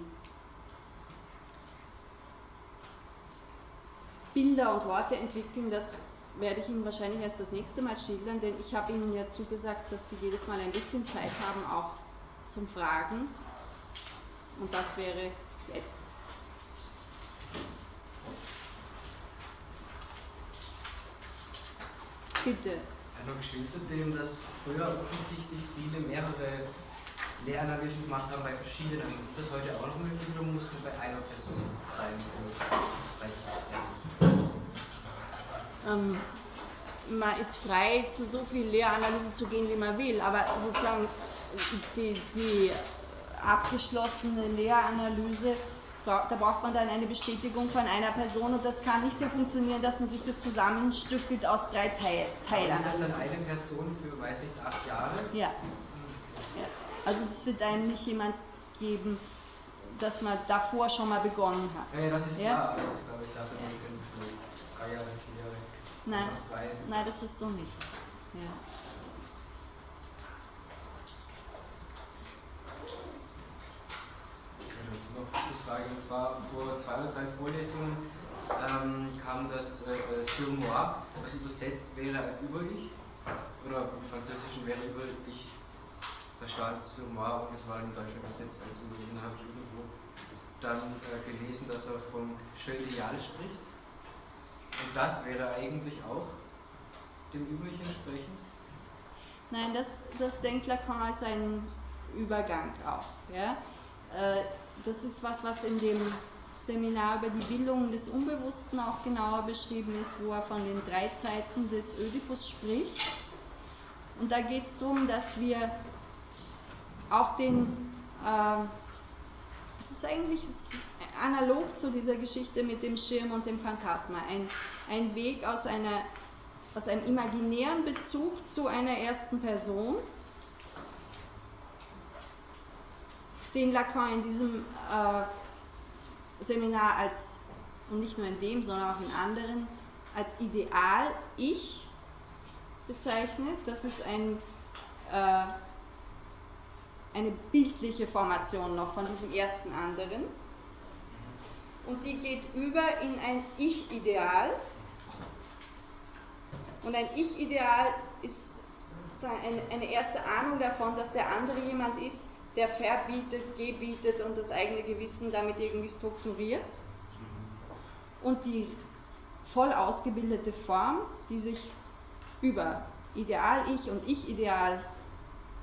Bilder und Worte entwickeln, das werde ich Ihnen wahrscheinlich erst das nächste Mal schildern, denn ich habe Ihnen ja zugesagt, dass Sie jedes Mal ein bisschen Zeit haben, auch zum Fragen. Und das wäre jetzt. Bitte. Geschwind zu dem, dass früher offensichtlich viele mehrere Lehranalysen gemacht haben bei verschiedenen. Ist das heute auch noch möglich oder muss nur bei einer Person sein? Ähm, man ist frei, zu so viel Lehranalyse zu gehen, wie man will, aber sozusagen die, die abgeschlossene Lehranalyse, da braucht man dann eine Bestätigung von einer Person und das kann nicht so funktionieren, dass man sich das zusammenstückelt aus drei Teil, Teilanalysen. Ist das dann eine Person für, weiß ich, acht Jahre? Ja. ja. Also es wird einem nicht jemand geben, dass man davor schon mal begonnen hat. Ja, das ist ja? klar. Das ist, glaube ich, dachte, man könnte für drei Jahre, vier Jahre. Nein, nein, das ist so nicht. Ja. noch eine Frage, und zwar vor zwei oder drei Vorlesungen ähm, kam das äh, Sur moi, was übersetzt wäre als Über-Ich, oder im Französischen wäre Über-Ich da stand sur moi und es war in Deutsch übersetzt als Über-Ich. Dann habe ich irgendwo dann äh, gelesen, dass er vom Jeu Ideal spricht. Und das wäre eigentlich auch dem Über-Ich entsprechend? Nein, das, das denkt Lacan als ein Übergang auch. Ja? Äh, das ist was, was in dem Seminar über die Bildung des Unbewussten auch genauer beschrieben ist, wo er von den drei Zeiten des Ödipus spricht. Und da geht es darum, dass wir auch den, äh, es ist eigentlich analog zu dieser Geschichte mit dem Schirm und dem Phantasma, ein, ein Weg aus, einer, aus einem imaginären Bezug zu einer ersten Person, den Lacan in diesem äh, Seminar als, und nicht nur in dem, sondern auch in anderen, als Ideal-Ich bezeichnet. Das ist ein, äh, eine bildliche Formation noch von diesem ersten anderen. Und die geht über in ein Ich-Ideal. Und ein Ich-Ideal ist eine erste Ahnung davon, dass der andere jemand ist, der verbietet, gebietet und das eigene Gewissen damit irgendwie strukturiert. Und die voll ausgebildete Form, die sich über Ideal-Ich und Ich-Ideal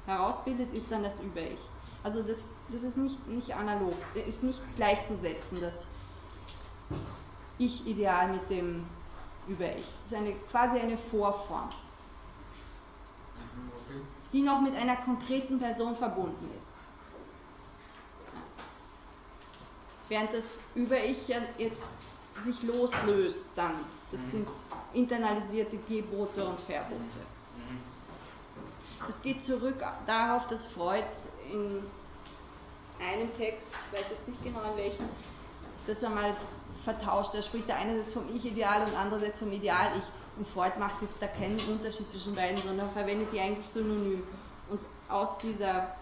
herausbildet, ist dann das Über-Ich. Also das, das ist nicht, nicht analog, ist nicht gleichzusetzen, das Ich-Ideal mit dem Über-Ich. Es ist eine, quasi eine Vorform, die noch mit einer konkreten Person verbunden ist. Während das Über-Ich ja jetzt sich loslöst dann. Das mhm. sind internalisierte Gebote und Verbote. Mhm. Es geht zurück darauf, dass Freud in einem Text, ich weiß jetzt nicht genau in welchem, das einmal vertauscht. Da spricht der einerseits vom Ich-Ideal und andererseits vom Ideal-Ich. Und Freud macht jetzt da keinen Unterschied zwischen beiden, sondern verwendet die eigentlich synonym. Und aus dieser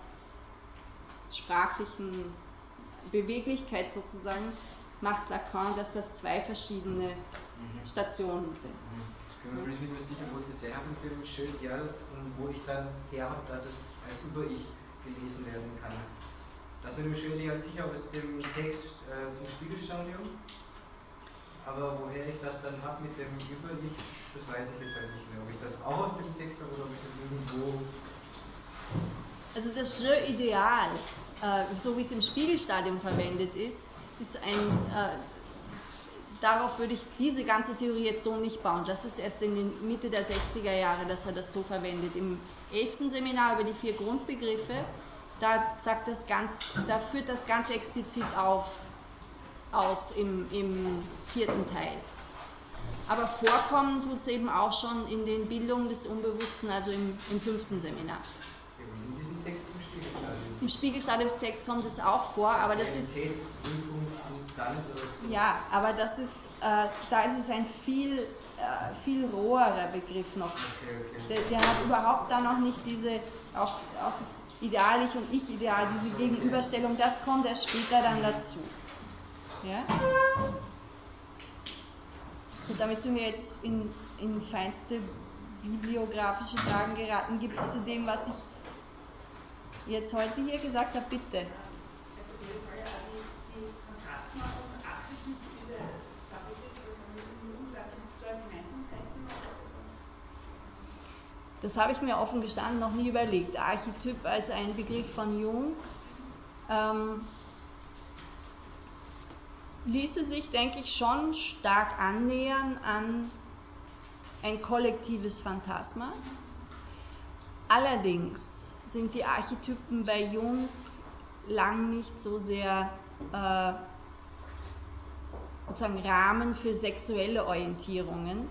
sprachlichen Beweglichkeit sozusagen macht Lacan, dass das zwei verschiedene Mhm. Stationen sind. Ich bin mir nicht mehr sicher, wo ich das her habe mit dem Schild, ja, und wo ich dann her habe, dass es als Über-Ich gelesen werden kann. Das mit dem Schild halt sicher aus dem Text äh, zum Spiegelstadium. Aber woher ich das dann habe mit dem Über-Ich, das weiß ich jetzt halt nicht mehr. Ob ich das auch aus dem Text habe oder ob ich das irgendwo. Also das Jeu-Ideal, so wie es im Spiegelstadium verwendet ist, ist ein, äh, darauf würde ich diese ganze Theorie jetzt so nicht bauen. Das ist erst in den Mitte der 60er Jahre, dass er das so verwendet. Im 11. Seminar über die vier Grundbegriffe, da, sagt das ganz, da führt das ganz explizit auf, aus im, im vierten Teil. Aber vorkommen tut es eben auch schon in den Bildungen des Unbewussten, also im, im fünften Seminar. In diesem Text im Spiegelstadium. Im Spiegelstadiumstext kommt es auch vor, aber das ist ja, aber das ist, äh, da ist es ein viel, äh, viel roherer Begriff noch. Der, der hat überhaupt da noch nicht diese, auch, auch das Ideal-Ich und Ich-Ideal, diese Gegenüberstellung, das kommt erst später dann dazu. Ja? Und damit sind wir jetzt in, in feinste bibliografische Fragen geraten. Gibt es zu dem, was ich jetzt heute hier gesagt habe, bitte? Das habe ich mir offen gestanden noch nie überlegt. Archetyp als ein Begriff von Jung ähm, ließe sich, denke ich, schon stark annähern an ein kollektives Phantasma. Allerdings sind die Archetypen bei Jung lang nicht so sehr äh, sozusagen Rahmen für sexuelle Orientierungen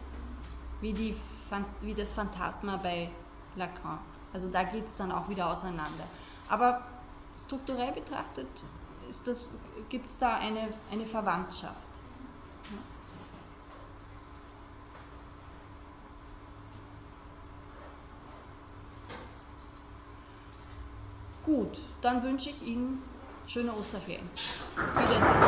wie, die, wie das Phantasma bei Lacan. Also da geht es dann auch wieder auseinander. Aber strukturell betrachtet gibt es da eine, eine Verwandtschaft. Gut, dann wünsche ich Ihnen schöne Osterferien. Wiedersehen.